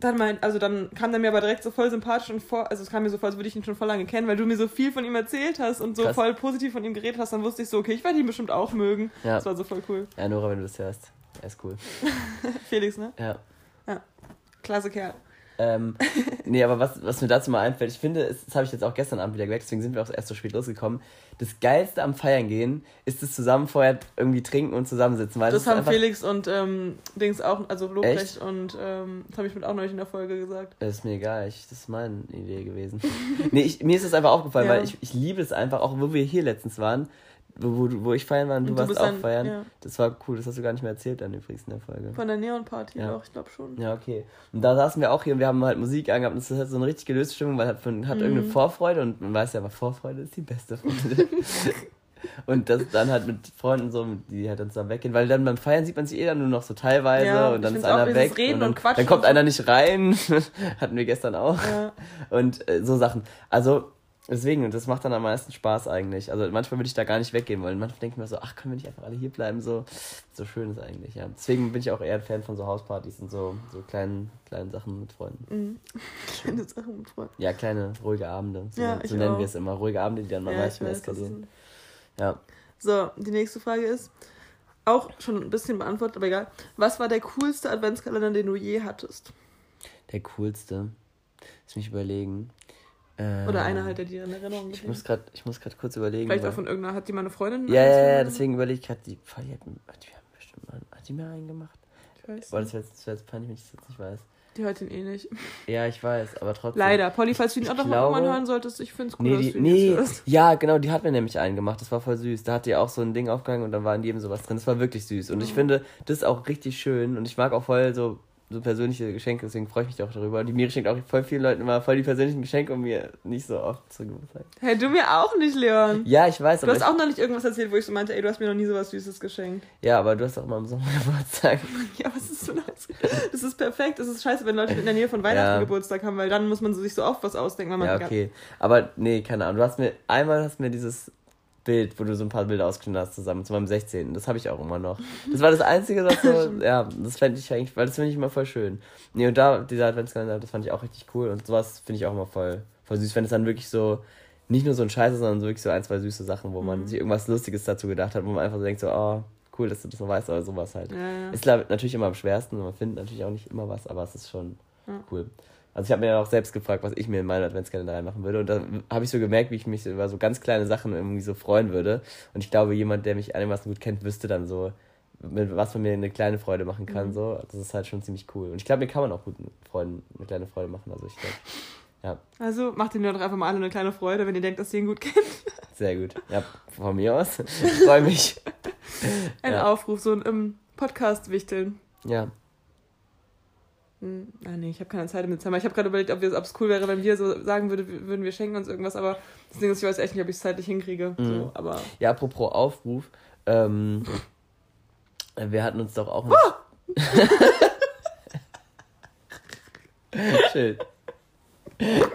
dann mein, also dann kam der mir aber direkt so voll sympathisch und vor, also es kam mir so vor, als würde ich ihn schon voll lange kennen, weil du mir so viel von ihm erzählt hast und so Krass. voll positiv von ihm geredet hast, dann wusste ich so, okay, ich werde ihn bestimmt auch mögen. Ja. Das war so voll cool. ja, Nora, wenn du das hörst. Er ist cool. Felix, ne? Ja. Klasse Kerl. Ähm, nee, aber was, was mir dazu mal einfällt, ich finde, es- das habe ich jetzt auch gestern Abend wieder gemerkt, deswegen sind wir auch erst so spät losgekommen. Das Geilste am Feiern gehen ist das zusammen vorher irgendwie trinken und zusammensitzen. Weil Das ist haben Felix und ähm, Dings auch, also Lobrecht Echt? und ähm, das habe ich mit auch neulich in der Folge gesagt. Das ist mir egal, ich, das ist meine Idee gewesen. nee, ich, mir ist es einfach aufgefallen, Ja. weil ich, ich liebe es einfach, auch wo wir hier letztens waren, wo, wo ich feiern war und du Und du warst auch dann- feiern. ja. Das war cool, das hast du gar nicht mehr erzählt dann übrigens in der Folge. Von der Neon-Party Ja. doch, ich glaube schon. Ja, okay. Und da saßen wir auch hier und wir haben halt Musik angehabt und das hat so eine richtig gelöste Stimmung, weil hat, man hat Mhm. irgendeine Vorfreude und man weiß ja, aber Vorfreude ist die beste Freude. und das dann halt mit Freunden so, die halt dann zusammen weggehen, weil dann beim Feiern sieht man sich eh dann nur noch so teilweise Ja, und dann ist auch einer weg Reden und dann, und Quatschen dann kommt und so. einer nicht rein. Hatten wir gestern auch. Ja. Und äh, so Sachen. Also, deswegen, und das macht dann am meisten Spaß eigentlich. Also manchmal würde ich da gar nicht weggehen wollen. Manchmal denke ich mir so, ach, können wir nicht einfach alle hier bleiben? So, so schön ist eigentlich, ja. Deswegen bin ich auch eher ein Fan von so Hauspartys und so, so kleinen, kleinen Sachen mit Freunden. Mhm. Kleine Sachen mit Freunden. Ja, kleine, ruhige Abende. So, Ja, so nennen auch. wir es immer. Ruhige Abende, die dann mal Ja, manchmal eskalieren. Ja. So, die nächste Frage ist, auch schon ein bisschen beantwortet, aber egal. Was war der coolste Adventskalender, den du je hattest? Der coolste. Lass mich überlegen. Äh, Oder einer halt, der dir in Erinnerung Ich muss gerade ich muss grad kurz überlegen. Vielleicht auch von irgendeiner, hat die mal eine Freundin? ja, ja, ja, deswegen überlege ich gerade, die, die, hat, die haben bestimmt mal, hat die mir einen gemacht? Ich weiß. Boah, das wäre jetzt, wär jetzt peinlich, wenn ich das jetzt nicht weiß. Die hört ihn eh nicht. Ja, ich weiß, aber trotzdem. Leider. Polly, falls du ihn auch noch mal glaube- irgendwann hören solltest, ich finde es cool, Nee, dass die, du ihn nee, hörst. ja, genau, die hat mir nämlich einen gemacht. Das war voll süß. Da hat die auch so ein Ding aufgehangen und dann war in jedem sowas drin. Das war wirklich süß. Und ich Mhm. finde, das ist auch richtig schön. Und ich mag auch voll so, so persönliche Geschenke, deswegen freue ich mich auch darüber. Die Miri schenkt auch voll vielen Leuten immer voll die persönlichen Geschenke und mir nicht so oft zu Geburtstag. Hey, du mir auch nicht, Leon. Ja, ich weiß, Du hast auch noch nicht irgendwas erzählt, wo ich so meinte, ey, du hast mir noch nie sowas Süßes geschenkt. ja, aber du hast auch mal am Sommer Geburtstag. Ja, was ist so das? Das ist perfekt. Das ist scheiße, wenn Leute in der Nähe von Weihnachten Ja. Geburtstag haben, weil dann muss man sich so oft was ausdenken. Weil man Ja, okay. Aber nee, keine Ahnung. Du hast mir, einmal hast mir dieses Bild, wo du so ein paar Bilder ausgeschnitten hast zusammen zu meinem 16. Das habe ich auch immer noch. Das war das Einzige, was so, ja, das fände ich eigentlich, weil das finde ich immer voll schön. Nee, und da, dieser Adventskalender, das fand ich auch richtig cool und sowas finde ich auch immer voll, voll süß, wenn es dann wirklich so, nicht nur so ein Scheiße, sondern so wirklich so ein, zwei süße Sachen, wo man Mhm. sich irgendwas Lustiges dazu gedacht hat, wo man einfach so denkt, so, oh, cool, dass du das noch weißt, oder sowas halt. Ja, ja. Ist natürlich immer am schwersten und man findet natürlich auch nicht immer was, aber es ist schon Ja. cool. Also ich habe mir ja auch selbst gefragt, was ich mir in meinen Adventskalender reinmachen würde. Und da habe ich so gemerkt, wie ich mich über so ganz kleine Sachen irgendwie so freuen würde. Und ich glaube, jemand, der mich einigermaßen gut kennt, wüsste dann so, mit was man mir eine kleine Freude machen kann. Mhm. So, das ist halt schon ziemlich cool. Und ich glaube, mir kann man auch gut Freunden eine kleine Freude machen. Also ich glaube, ja, Also macht den Leuten doch einfach mal alle eine kleine Freude, wenn ihr denkt, dass ihr ihn gut kennt. sehr gut. Ja, von mir aus. Ich freue mich. Ein Ja. Aufruf, so ein Podcast wichteln. Ja, ah nee, ich habe keine Zeit im Dezember. Ich habe gerade überlegt, ob es cool wäre, wenn wir so sagen würde, würden wir schenken uns irgendwas, aber das Ding ist, ich weiß echt nicht, ob ich es zeitlich hinkriege. Mhm. So, aber ja apropos Aufruf. Ähm, wir hatten uns doch auch... Schön.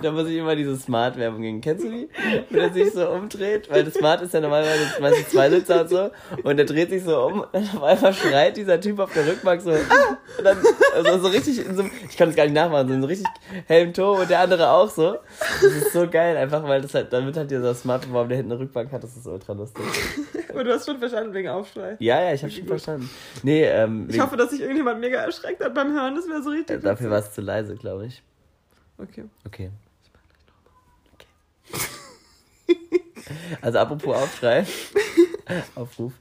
Da muss ich immer diese Smart-Werbung gegen. Kennst du die? Wenn er sich so umdreht? Weil das Smart ist ja normalerweise meistens zwei Sitzer und so. Und der dreht sich so um und auf einmal schreit dieser Typ auf der Rückbank so. "Ah!" Und dann, also so richtig in so einem, ich kann das gar nicht nachmachen, so in so richtig hellem Ton und der andere auch so. Das ist so geil, einfach weil das halt, damit hat dieser Smart beworben, der hinten eine Rückbank hat, das ist ultra lustig. aber du hast schon verstanden wegen Aufschrei. Ja, ja, ich habe schon verstanden. Nee, ähm, Ich hoffe, dass sich irgendjemand mega erschreckt hat beim Hören. Das wäre so richtig. äh, dafür war es zu leise, glaube ich. Okay. Okay. okay. Also apropos Aufschrei. Aufruf.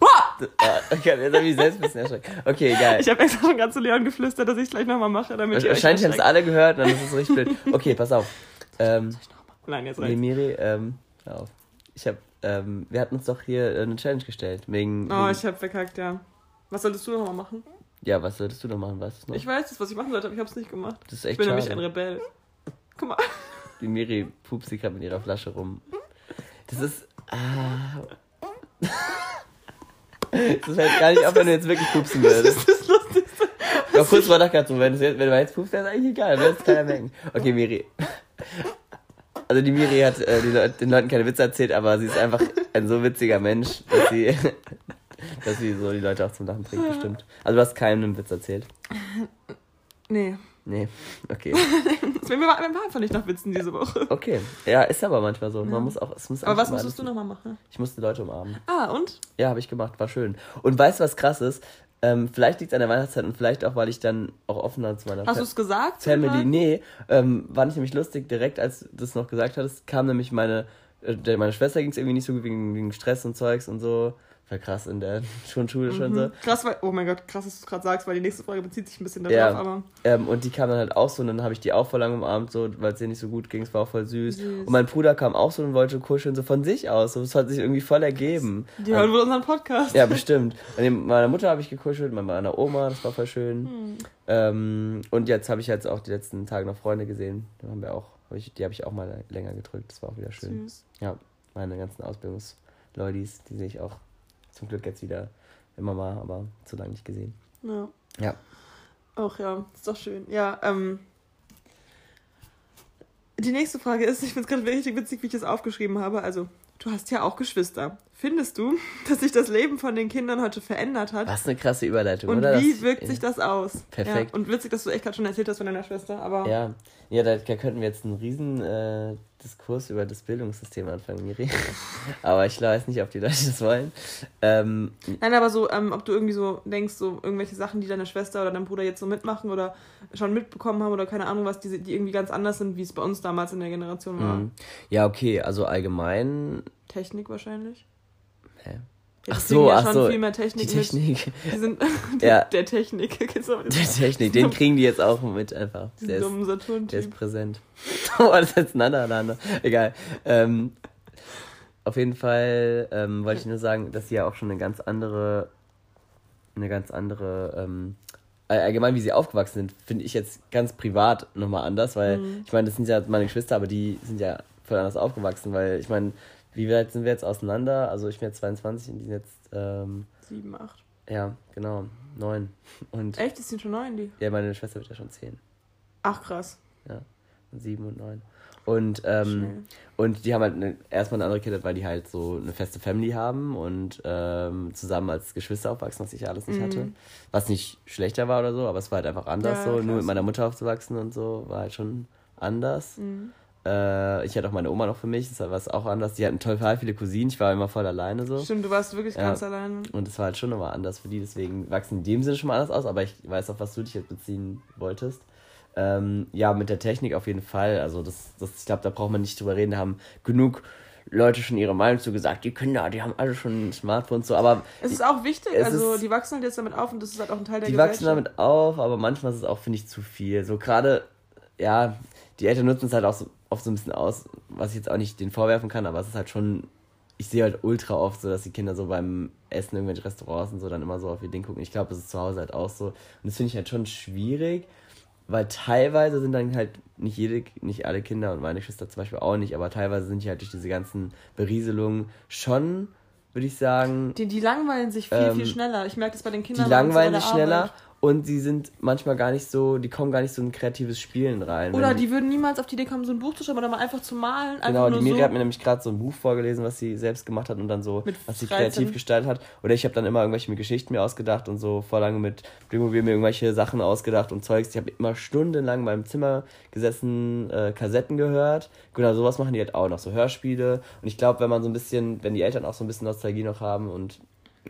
Ah, okay, jetzt habe ich mich selbst ein bisschen erschreckt. Okay, geil. Ich habe extra schon ganz zu Leon geflüstert, dass ich es gleich nochmal mache, damit ihr Wahrscheinlich haben es alle gehört, dann ist es richtig blöd. Okay, pass auf. Ähm, Nein, jetzt reicht's. Miri, ähm, hör auf. Ich hab, ähm, wir hatten uns doch hier eine Challenge gestellt. Wegen, Oh, wegen ich hab verkackt, ja. Was solltest du nochmal machen? Ja, was solltest du noch machen, weißt du noch? Ich weiß es, was ich machen sollte, aber ich hab's nicht gemacht. das ist Ich echt bin schade. nämlich ein Rebell. Guck mal. Die Miri pupst sich gerade mit ihrer Flasche rum. Das ist. Ah. Das fällt gar nicht auf, wenn du jetzt wirklich pupsen würdest. Das ist lustig. Ich war kurz mal nachgedacht, so, wenn, du jetzt, wenn du jetzt pupst, wäre es eigentlich egal, würde es keiner merken. Okay, Miri. Also die Miri hat äh, Leute, den Leuten keine Witze erzählt, aber sie ist einfach ein so witziger Mensch, dass sie, dass sie so die Leute auch zum Lachen bringt, bestimmt. Also du hast keinem einen Witz erzählt. Nee. Nee, okay. Wir waren einfach nicht nach Witzen diese Woche. Okay. Ja, ist aber manchmal so. Ja. Man muss auch, es muss Aber was musstest du nochmal machen? Ich musste Leute umarmen. Ah, und? Ja, habe ich gemacht, war schön. Und weißt du, was krass ist? Ähm, vielleicht liegt es an der Weihnachtszeit und vielleicht auch, weil ich dann auch offener zu meiner Hast du es gesagt? Family. sogar? Nee, ähm, war nicht nämlich lustig. Direkt als du das noch gesagt hattest, kam nämlich meine, äh, meine Schwester ging es irgendwie nicht so gut wegen, wegen Stress und Zeugs und so. Voll krass in der Grundschule mhm. schon so. Krass, weil, oh mein Gott, krass, dass du es gerade sagst, weil die nächste Frage bezieht sich ein bisschen darauf, ja, aber. Ähm, und die kam dann halt auch so und dann habe ich die auch voll lang umarmt, so, weil es ihr nicht so gut ging, es war auch voll süß. süß. Und mein Bruder kam auch so und wollte kuscheln, so von sich aus. So, es hat sich irgendwie voll ergeben. Die hören wohl unseren Podcast. Ja, bestimmt. Und mit meiner Mutter habe ich gekuschelt, mit meiner Oma, das war voll schön. Hm. Ähm, und jetzt habe ich jetzt auch die letzten Tage noch Freunde gesehen. Da haben wir auch, hab ich, die habe ich auch mal länger gedrückt. Das war auch wieder schön. Süß. Ja, meine ganzen Ausbildungsleudis, die sehe ich auch zum Glück jetzt wieder immer mal, aber zu lange nicht gesehen. Ja. Ja. Auch ja, ist doch schön. Ja, ähm. Die nächste Frage ist, ich finde es gerade richtig witzig, wie ich das aufgeschrieben habe. Also, du hast ja auch Geschwister. Findest du, dass sich das Leben von den Kindern heute verändert hat? Was eine krasse Überleitung, und oder? Und wie das wirkt sich das aus? Perfekt. Ja, und witzig, dass du echt gerade schon erzählt hast von deiner Schwester, aber. Ja, ja da, da könnten wir jetzt einen riesen äh, Diskurs über das Bildungssystem anfangen, Miri. aber ich weiß nicht, ob die Leute das wollen. Ähm, Nein, aber so, ähm, ob du irgendwie so denkst, so irgendwelche Sachen, die deine Schwester oder dein Bruder jetzt so mitmachen oder schon mitbekommen haben oder keine Ahnung was, die, die irgendwie ganz anders sind, wie es bei uns damals in der Generation war. Mhm. Ja, okay, also allgemein. Technik wahrscheinlich. Hä? ach so, ja ach so. Viel mehr Technik die Technik. Mit. Die sind der, ja. der Technik. der Technik, den kriegen die jetzt auch mit einfach. Der ist, der ist präsent. oh, das ist jetzt ein anderer, Egal. Ähm, auf jeden Fall ähm, wollte ich nur sagen, dass sie ja auch schon eine ganz andere, eine ganz andere, ähm, allgemein wie sie aufgewachsen sind, finde ich jetzt ganz privat nochmal anders, weil mhm. ich meine, das sind ja meine Geschwister, aber die sind ja voll anders aufgewachsen, weil ich meine, wie weit sind wir jetzt auseinander? Also ich bin jetzt 22 und die sind jetzt. Ähm, 7, 8. Ja, genau. 9. Und Echt? Ist die schon 9, die? Ja, meine Schwester wird ja schon 10. Ach, krass. Ja. 7 und 9. Und, ähm, und die haben halt eine, erstmal eine andere Kindheit, weil die halt so eine feste Family haben und ähm, zusammen als Geschwister aufwachsen, was ich alles nicht mhm. hatte. Was nicht schlechter war oder so, aber es war halt einfach anders ja, so. Nur mit meiner Mutter aufzuwachsen und so war halt schon anders. Mhm. Äh, ich hatte auch meine Oma noch für mich, das war auch anders. Die hatten total viele Cousinen, ich war immer voll alleine so. Stimmt, du warst wirklich ja. ganz alleine. Und das war halt schon nochmal anders für die, deswegen wachsen in dem Sinne schon mal anders aus, aber ich weiß auch, was du dich jetzt beziehen wolltest. Ähm, ja, mit der Technik auf jeden Fall. Also das, das ich glaube, da braucht man nicht drüber reden. Da haben genug Leute schon ihre Meinung zu gesagt. Die Kinder, die haben alle schon ein Smartphone so, aber es ist auch wichtig. Also die wachsen halt jetzt damit auf und das ist halt auch ein Teil der. Die wachsen damit auf, aber manchmal ist es auch finde ich zu viel. So gerade ja, die Eltern nutzen es halt auch so oft so ein bisschen aus, was ich jetzt auch nicht den vorwerfen kann, aber es ist halt schon, ich sehe halt ultra oft so, dass die Kinder so beim Essen in irgendwelchen Restaurants und so dann immer so auf ihr Ding gucken. Ich glaube, das ist zu Hause halt auch so. Und das finde ich halt schon schwierig, weil teilweise sind dann halt nicht jede, nicht alle Kinder und meine Geschwister zum Beispiel auch nicht, aber teilweise sind die halt durch diese ganzen Berieselungen schon würde ich sagen. Die, die langweilen sich viel, ähm, viel schneller. Ich merke das bei den Kindern. Die langweilen sich schneller und sie sind manchmal gar nicht so, die kommen gar nicht so in ein kreatives Spielen rein. Oder die würden niemals auf die Idee kommen, so ein Buch zu schreiben oder mal einfach zu malen. Einfach genau, die Miri so. hat mir nämlich gerade so ein Buch vorgelesen, was sie selbst gemacht hat und dann so, was sie kreativ gestaltet hat. Oder ich habe dann immer irgendwelche Geschichten mir ausgedacht und so vor lange mit Playmobil mir irgendwelche Sachen ausgedacht und Zeugs. Ich habe immer stundenlang in meinem Zimmer gesessen, äh, Kassetten gehört. Genau, sowas machen die halt auch noch, so Hörspiele. Und ich glaube, wenn man so ein bisschen, wenn die Eltern auch so ein bisschen Nostalgie noch haben und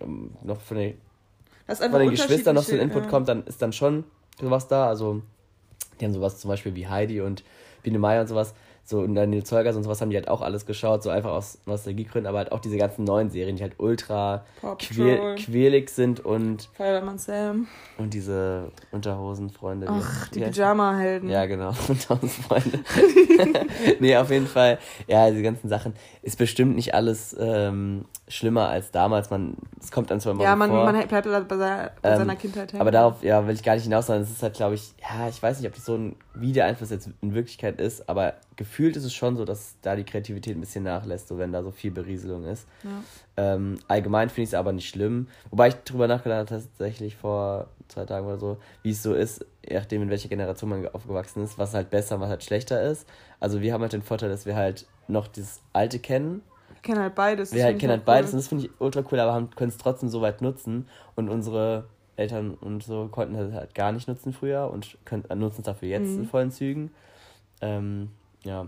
um, noch von den einfach von den Geschwistern noch so ein Input ja. kommt, dann ist dann schon sowas da. Also, die haben sowas zum Beispiel wie Heidi und Biene Meier und sowas so und dann die Zeugers und sowas haben die halt auch alles geschaut, so einfach aus Nostalgiegründen, aber halt auch diese ganzen neuen Serien, die halt ultra quäl quälig sind und Fireman Sam und diese Unterhosenfreunde. Ach, die, die Pyjama-Helden. Ja, genau, Unterhosenfreunde. nee, auf jeden Fall, ja, diese ganzen Sachen ist bestimmt nicht alles ähm, schlimmer als damals. Man, es kommt dann zwar immer Ja, man, vor. man bleibt bei, seiner, bei ähm, seiner Kindheit hängen. Aber darauf, ja, will ich gar nicht hinaus, sondern es ist halt, glaube ich, ja, ich weiß nicht, ob das so ein, wie der Einfluss jetzt in Wirklichkeit ist, aber gefühlt ist es schon so, dass da die Kreativität ein bisschen nachlässt, so wenn da so viel Berieselung ist. Ja. Ähm, allgemein finde ich es aber nicht schlimm. Wobei ich drüber nachgedacht habe, tatsächlich vor zwei Tagen oder so, wie es so ist, je nachdem, in welcher Generation man aufgewachsen ist, was halt besser, was halt schlechter ist. Also wir haben halt den Vorteil, dass wir halt noch dieses Alte kennen. Kennen halt beides. Wir halt kennen halt beides cool. und das finde ich ultra cool, aber können es trotzdem so weit nutzen und unsere Eltern und so konnten das halt gar nicht nutzen früher und nutzen es dafür jetzt mhm. in vollen Zügen. Ähm, ja.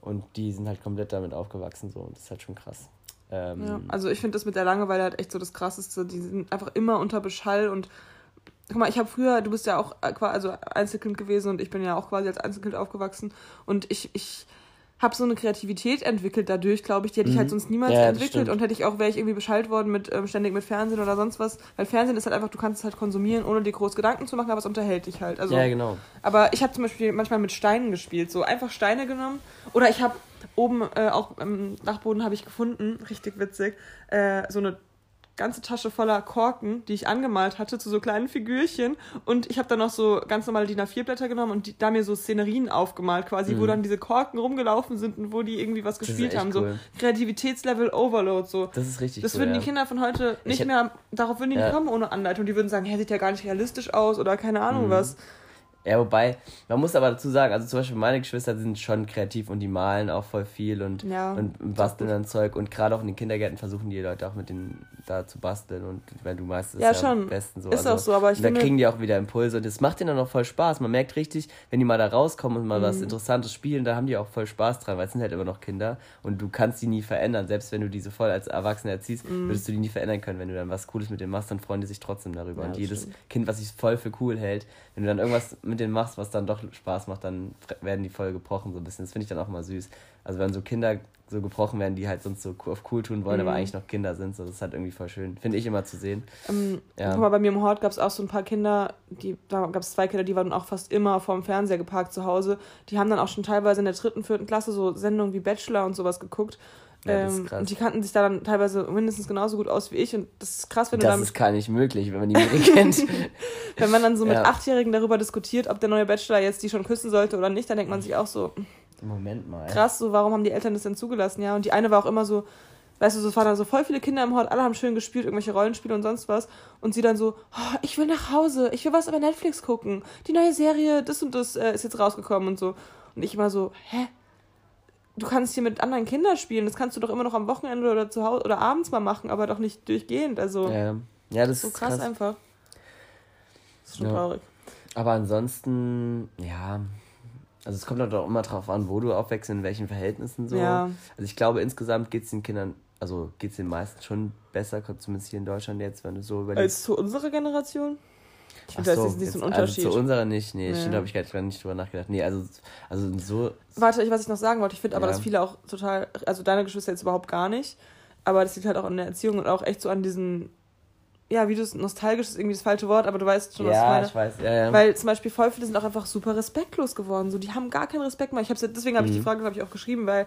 Und die sind halt komplett damit aufgewachsen so und das ist halt schon krass. Ähm, ja, also ich finde das mit der Langeweile halt echt so das Krasseste. Die sind einfach immer unter Beschall und guck mal, ich habe früher, du bist ja auch äh, also Einzelkind gewesen und ich bin ja auch quasi als Einzelkind aufgewachsen und ich, ich habe so eine Kreativität entwickelt dadurch, glaube ich, die hätte ich halt Mhm. sonst niemals Ja, entwickelt und hätte ich auch, wäre ich irgendwie Bescheid worden mit ähm, ständig mit Fernsehen oder sonst was, weil Fernsehen ist halt einfach, du kannst es halt konsumieren, ohne dir groß Gedanken zu machen, aber es unterhält dich halt. Also, ja, genau. aber ich habe zum Beispiel manchmal mit Steinen gespielt, so einfach Steine genommen. Oder ich habe oben äh, auch im Dachboden habe ich gefunden, richtig witzig, äh, so eine ganze Tasche voller Korken, die ich angemalt hatte zu so kleinen Figürchen. Und ich habe dann noch so ganz normale DIN A4-Blätter genommen und die, da mir so Szenerien aufgemalt, quasi, wo Mhm. dann diese Korken rumgelaufen sind und wo die irgendwie was gespielt haben. cool. So Kreativitätslevel Overload. So. Das ist richtig Das cool. würden ja. die Kinder von heute nicht hätt- mehr, darauf würden die Ja. nicht kommen ohne Anleitung. Die würden sagen, hä, sieht ja gar nicht realistisch aus oder keine Ahnung Mhm. was. Ja, wobei, man muss aber dazu sagen, also zum Beispiel meine Geschwister sind schon kreativ und die malen auch voll viel und, Ja, und basteln dann Zeug und gerade auch in den Kindergärten versuchen die Leute auch mit denen da zu basteln und wenn du meinst, Ja, ist ja schon. am besten so. Ist also, auch so, aber ich und da finde- kriegen die auch wieder Impulse und das macht denen dann auch voll Spaß. Man merkt richtig, wenn die mal da rauskommen und mal Mhm. was Interessantes spielen, da haben die auch voll Spaß dran, weil es sind halt immer noch Kinder und du kannst die nie verändern. Selbst wenn du diese voll als Erwachsene erziehst, Mhm. würdest du die nie verändern können. Wenn du dann was Cooles mit denen machst, dann freuen die sich trotzdem darüber. Ja, und jedes stimmt. Kind, was sich voll für cool hält, wenn du dann irgendwas mit denen machst, was dann doch Spaß macht, dann werden die voll gebrochen so ein bisschen. Das finde ich dann auch mal süß. Also wenn so Kinder so gebrochen werden, die halt sonst so auf cool tun wollen, aber Mhm. eigentlich noch Kinder sind, so das ist halt irgendwie voll schön. Finde ich immer zu sehen. Ähm, Ja. Guck mal, bei mir im Hort gab es auch so ein paar Kinder, die, da gab es zwei Kinder, die waren auch fast immer vorm Fernseher geparkt zu Hause. Die haben dann auch schon teilweise in der dritten, vierten Klasse so Sendungen wie Bachelor und sowas geguckt. Ja, ähm, die kannten sich da dann teilweise mindestens genauso gut aus wie ich. Und das ist krass, wenn du Das ist gar nicht möglich, wenn man die nicht kennt. wenn man dann so mit Ja. Achtjährigen darüber diskutiert, ob der neue Bachelor jetzt die schon küssen sollte oder nicht, dann denkt man sich auch so, Moment mal. krass, so warum haben die Eltern das denn zugelassen, ja? Und die eine war auch immer so, weißt du, so, waren da so voll viele Kinder im Hort, alle haben schön gespielt, irgendwelche Rollenspiele und sonst was. Und sie dann so, oh, ich will nach Hause, ich will was über Netflix gucken. Die neue Serie, das und das äh, ist jetzt rausgekommen und so. Und ich immer so, hä? Du kannst hier mit anderen Kindern spielen, das kannst du doch immer noch am Wochenende oder zu Hause oder abends mal machen, aber doch nicht durchgehend. Also Ja, ja das so ist krass, krass. einfach. Das ist schon Ja. traurig. Aber ansonsten, ja. Also es kommt halt auch immer drauf an, wo du aufwächst, in welchen Verhältnissen so. Ja. Also ich glaube, insgesamt geht es den Kindern, also geht es den meisten schon besser, zumindest hier in Deutschland jetzt, wenn du so überlegst. Als zu unserer Generation? Ich finde, das so, ist nicht so ein Unterschied. Also zu unserer nicht, nee, Nee. stimmt, da habe ich gerade nicht drüber nachgedacht. Nee, also, also so, Warte, ich, was ich noch sagen wollte, ich finde aber, Ja. dass viele auch total, also deine Geschwister jetzt überhaupt gar nicht, aber das liegt halt auch an der Erziehung und auch echt so an diesen, ja, wie du es, nostalgisch ist irgendwie das falsche Wort, aber du weißt schon, was ich ja, meine. ich weiß, ja, ja. Weil zum Beispiel voll viele sind auch einfach super respektlos geworden. So, die haben gar keinen Respekt mehr. Ich hab's, deswegen habe ich die Mhm. Frage, glaube ich, auch geschrieben, weil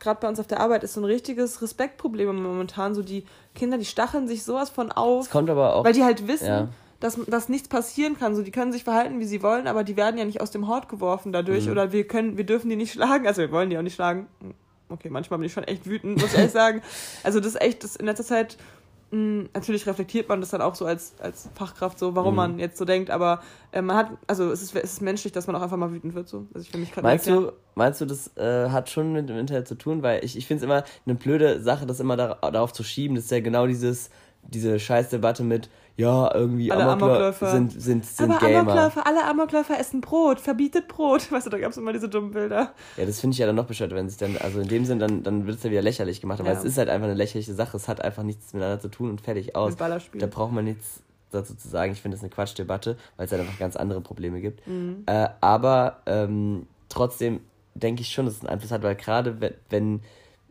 gerade bei uns auf der Arbeit ist so ein richtiges Respektproblem momentan. So die Kinder, die stacheln sich sowas von auf, es kommt aber auch, weil die halt wissen, ja. Dass, dass nichts passieren kann. So, die können sich verhalten, wie sie wollen, aber die werden ja nicht aus dem Hort geworfen dadurch. Mhm. Oder wir können, wir dürfen die nicht schlagen. Also wir wollen die auch nicht schlagen. Okay, manchmal bin ich schon echt wütend, muss ich ehrlich sagen. Also das ist echt, das in letzter Zeit, mh, natürlich reflektiert man das dann auch so als, als Fachkraft so, warum Mhm. man jetzt so denkt, aber äh, man hat, also es ist, es ist menschlich, dass man auch einfach mal wütend wird. So. Also ich will mich Meinst du, meinst du, das äh, hat schon mit dem Internet zu tun? Weil ich, ich finde es immer eine blöde Sache, das immer da, darauf zu schieben. Das ist ja genau dieses, diese Scheißdebatte mit, ja, irgendwie Alle Amokläufer sind, sind, sind aber Gamer. Amokläufer, alle Amokläufer essen Brot, verbietet Brot. Weißt du, da gab es immer diese dummen Bilder. Ja, das finde ich ja dann noch bescheuert, wenn sich dann, also in dem Sinn, dann, dann wird es ja wieder lächerlich gemacht. Aber Ja. es ist halt einfach eine lächerliche Sache. Es hat einfach nichts miteinander zu tun und fertig aus. Mit Ballerspielen. Da braucht man nichts dazu zu sagen. Ich finde das eine Quatschdebatte, weil es halt einfach ganz andere Probleme gibt. Mhm. Äh, aber ähm, trotzdem denke ich schon, dass es einen Einfluss hat, weil gerade wenn, wenn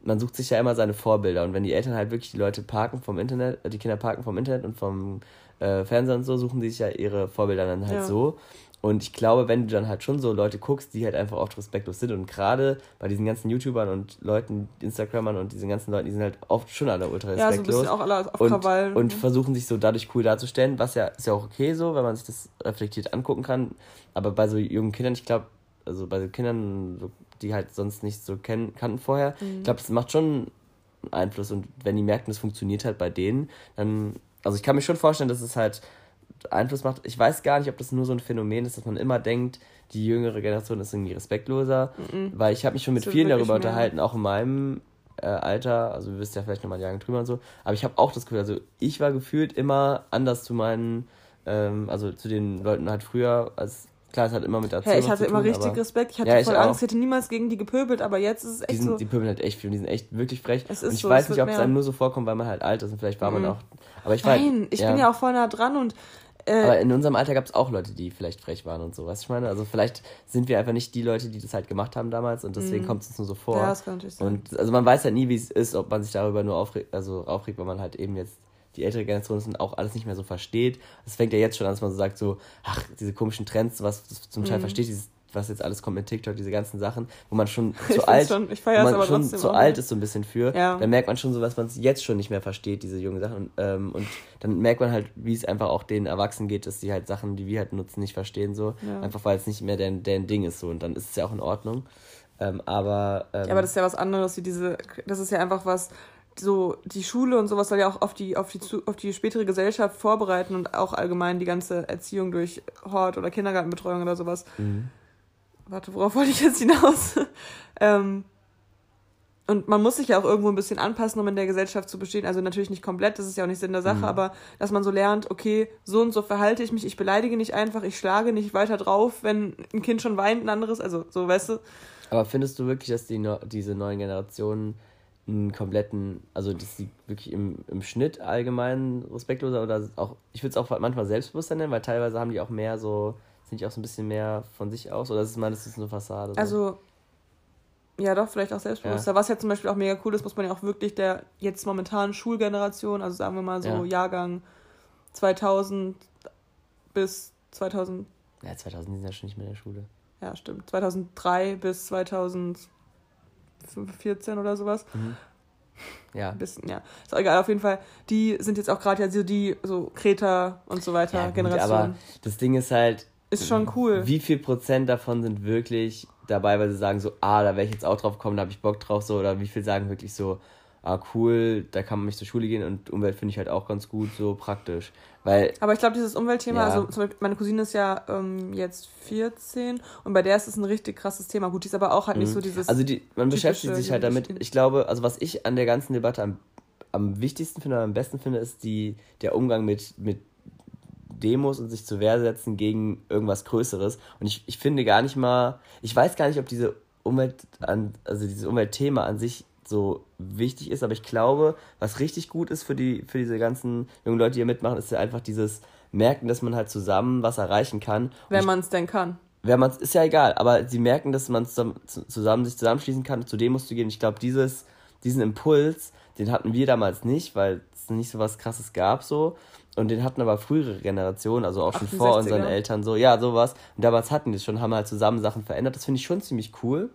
man sucht sich ja immer seine Vorbilder und wenn die Eltern halt wirklich die Leute parken vom Internet, äh, die Kinder parken vom Internet und vom äh, Fernseher und so, suchen die sich ja ihre Vorbilder dann halt Ja. so. Und ich glaube, wenn du dann halt schon so Leute guckst, die halt einfach oft respektlos sind und gerade bei diesen ganzen YouTubern und Leuten, Instagrammern und diesen ganzen Leuten, die sind halt oft schon alle ultra Ja, so ein respektlos bisschen auch alle auf und, Krawall. und versuchen sich so dadurch cool darzustellen, was ja ist ja auch okay so, wenn man sich das reflektiert angucken kann. Aber bei so jungen Kindern, ich glaube, also bei so Kindern, so, die halt sonst nicht so kennen, kannten vorher, Mhm. ich glaube, das macht schon einen Einfluss und wenn die merken, das funktioniert halt bei denen, dann, also ich kann mir schon vorstellen, dass es halt Einfluss macht. Ich weiß gar nicht, ob das nur so ein Phänomen ist, dass man immer denkt, die jüngere Generation ist irgendwie respektloser, Mhm. weil ich habe mich schon mit ist vielen darüber mehr. unterhalten, auch in meinem äh, Alter, also du wisst ja vielleicht nochmal einen Jahr drüber und so, aber ich habe auch das Gefühl, also ich war gefühlt immer anders zu meinen, ähm, also zu den Leuten halt früher, als klar, es hat immer mit Erziehung Ja, ich hatte zu immer tun, richtig Respekt. Ich hatte Ja, ich voll auch. Angst, ich hätte niemals gegen die gepöbelt, aber jetzt ist es Die, echt sind, so. die pöbeln halt echt viel und die sind echt wirklich frech. Es und ist ich so, weiß nicht, ob es einem nur so vorkommt, weil man halt alt ist und vielleicht war man Mhm. auch. Aber ich war Nein, ich ja. bin ja auch voll nah dran und Äh, aber in unserem Alter gab es auch Leute, die vielleicht frech waren und so, weißt du, ich meine? Also vielleicht sind wir einfach nicht die Leute, die das halt gemacht haben damals und deswegen mhm. kommt es uns nur so vor. Ja, das kann natürlich sein. Und also man weiß halt nie, wie es ist, ob man sich darüber nur aufregt, also aufregt, weil man halt eben jetzt die ältere Generation ist und auch alles nicht mehr so versteht. Es fängt ja jetzt schon an, dass man so sagt, so, ach, diese komischen Trends, was zum Teil mhm. versteht, dieses was jetzt alles kommt mit TikTok, diese ganzen Sachen, wo man schon zu alt, schon, ich wo man schon zu auch. alt ist so ein bisschen für, ja. dann merkt man schon so, was man jetzt schon nicht mehr versteht, diese jungen Sachen. Und, ähm, und dann merkt man halt, wie es einfach auch den Erwachsenen geht, dass die halt Sachen, die wir halt nutzen, nicht verstehen so. Ja. Einfach weil es nicht mehr deren, deren Ding ist so. Und dann ist es ja auch in Ordnung. Ähm, aber. Ähm, ja, aber das ist ja was anderes, wie diese, das ist ja einfach was, so die Schule und sowas soll ja auch auf die, auf die, auf die spätere Gesellschaft vorbereiten und auch allgemein die ganze Erziehung durch Hort oder Kindergartenbetreuung oder sowas. Mhm warte, worauf wollte ich jetzt hinaus? ähm, und man muss sich ja auch irgendwo ein bisschen anpassen, um in der Gesellschaft zu bestehen. Also natürlich nicht komplett, das ist ja auch nicht Sinn der Sache, mhm. aber dass man so lernt, okay, so und so verhalte ich mich, ich beleidige nicht einfach, ich schlage nicht weiter drauf, wenn ein Kind schon weint, ein anderes, also so, weißt du. Aber findest du wirklich, dass die diese neuen Generationen einen kompletten, also dass sie wirklich im, im Schnitt allgemein respektloser oder auch, ich würde es auch manchmal selbstbewusster nennen, weil teilweise haben die auch mehr so sind die auch so ein bisschen mehr von sich aus? Oder ist es das ist eine Fassade? So? Also, ja, doch, vielleicht auch selbstbewusster. Ja. Was ja zum Beispiel auch mega cool ist, muss man ja auch wirklich der jetzt momentanen Schulgeneration, also sagen wir mal so ja. Jahrgang 2000 bis 2000. Ja, 2000 sind ja schon nicht mehr in der Schule. Ja, stimmt. 2003 bis 2014 oder sowas. Mhm. Ja. Ein bisschen, ja. Ist auch egal, auf jeden Fall. Die sind jetzt auch gerade ja so die, so Kreta und so weiter, ja, Generation. Aber das Ding ist halt, ist schon cool. Wie viel Prozent davon sind wirklich dabei, weil sie sagen so, ah, da wäre ich jetzt auch drauf gekommen, da habe ich Bock drauf, so, oder wie viel sagen wirklich so, ah, cool, da kann man mich zur Schule gehen und Umwelt finde ich halt auch ganz gut, so praktisch. Weil, Aber ich glaube, dieses Umweltthema, ja. also zum Beispiel, meine Cousine ist ja ähm, jetzt 14 und bei der ist es ein richtig krasses Thema. Gut, die ist aber auch halt mhm. nicht so dieses. Also die, man beschäftigt sich halt damit. Ich glaube, also was ich an der ganzen Debatte am, am wichtigsten finde, am besten finde, ist die, der Umgang mit, mit Demos und sich zur Wehr setzen gegen irgendwas Größeres. Und ich, ich finde gar nicht mal, ich weiß gar nicht, ob diese Umwelt, an, also dieses Umweltthema an sich so wichtig ist, aber ich glaube, was richtig gut ist für die, für diese ganzen jungen Leute, die hier mitmachen, ist ja einfach dieses Merken, dass man halt zusammen was erreichen kann. Wenn man es denn kann. Wenn man es, ist ja egal, aber sie merken, dass man zusammen, zusammen sich zusammenschließen kann, zu Demos zu gehen. Ich glaube, dieses, diesen Impuls, den hatten wir damals nicht, weil es nicht so was krasses gab so. Und den hatten aber frühere Generationen, also auch schon vor unseren Eltern so, ja, sowas. Und damals hatten die es schon, haben halt zusammen Sachen verändert. Das finde ich schon ziemlich cool.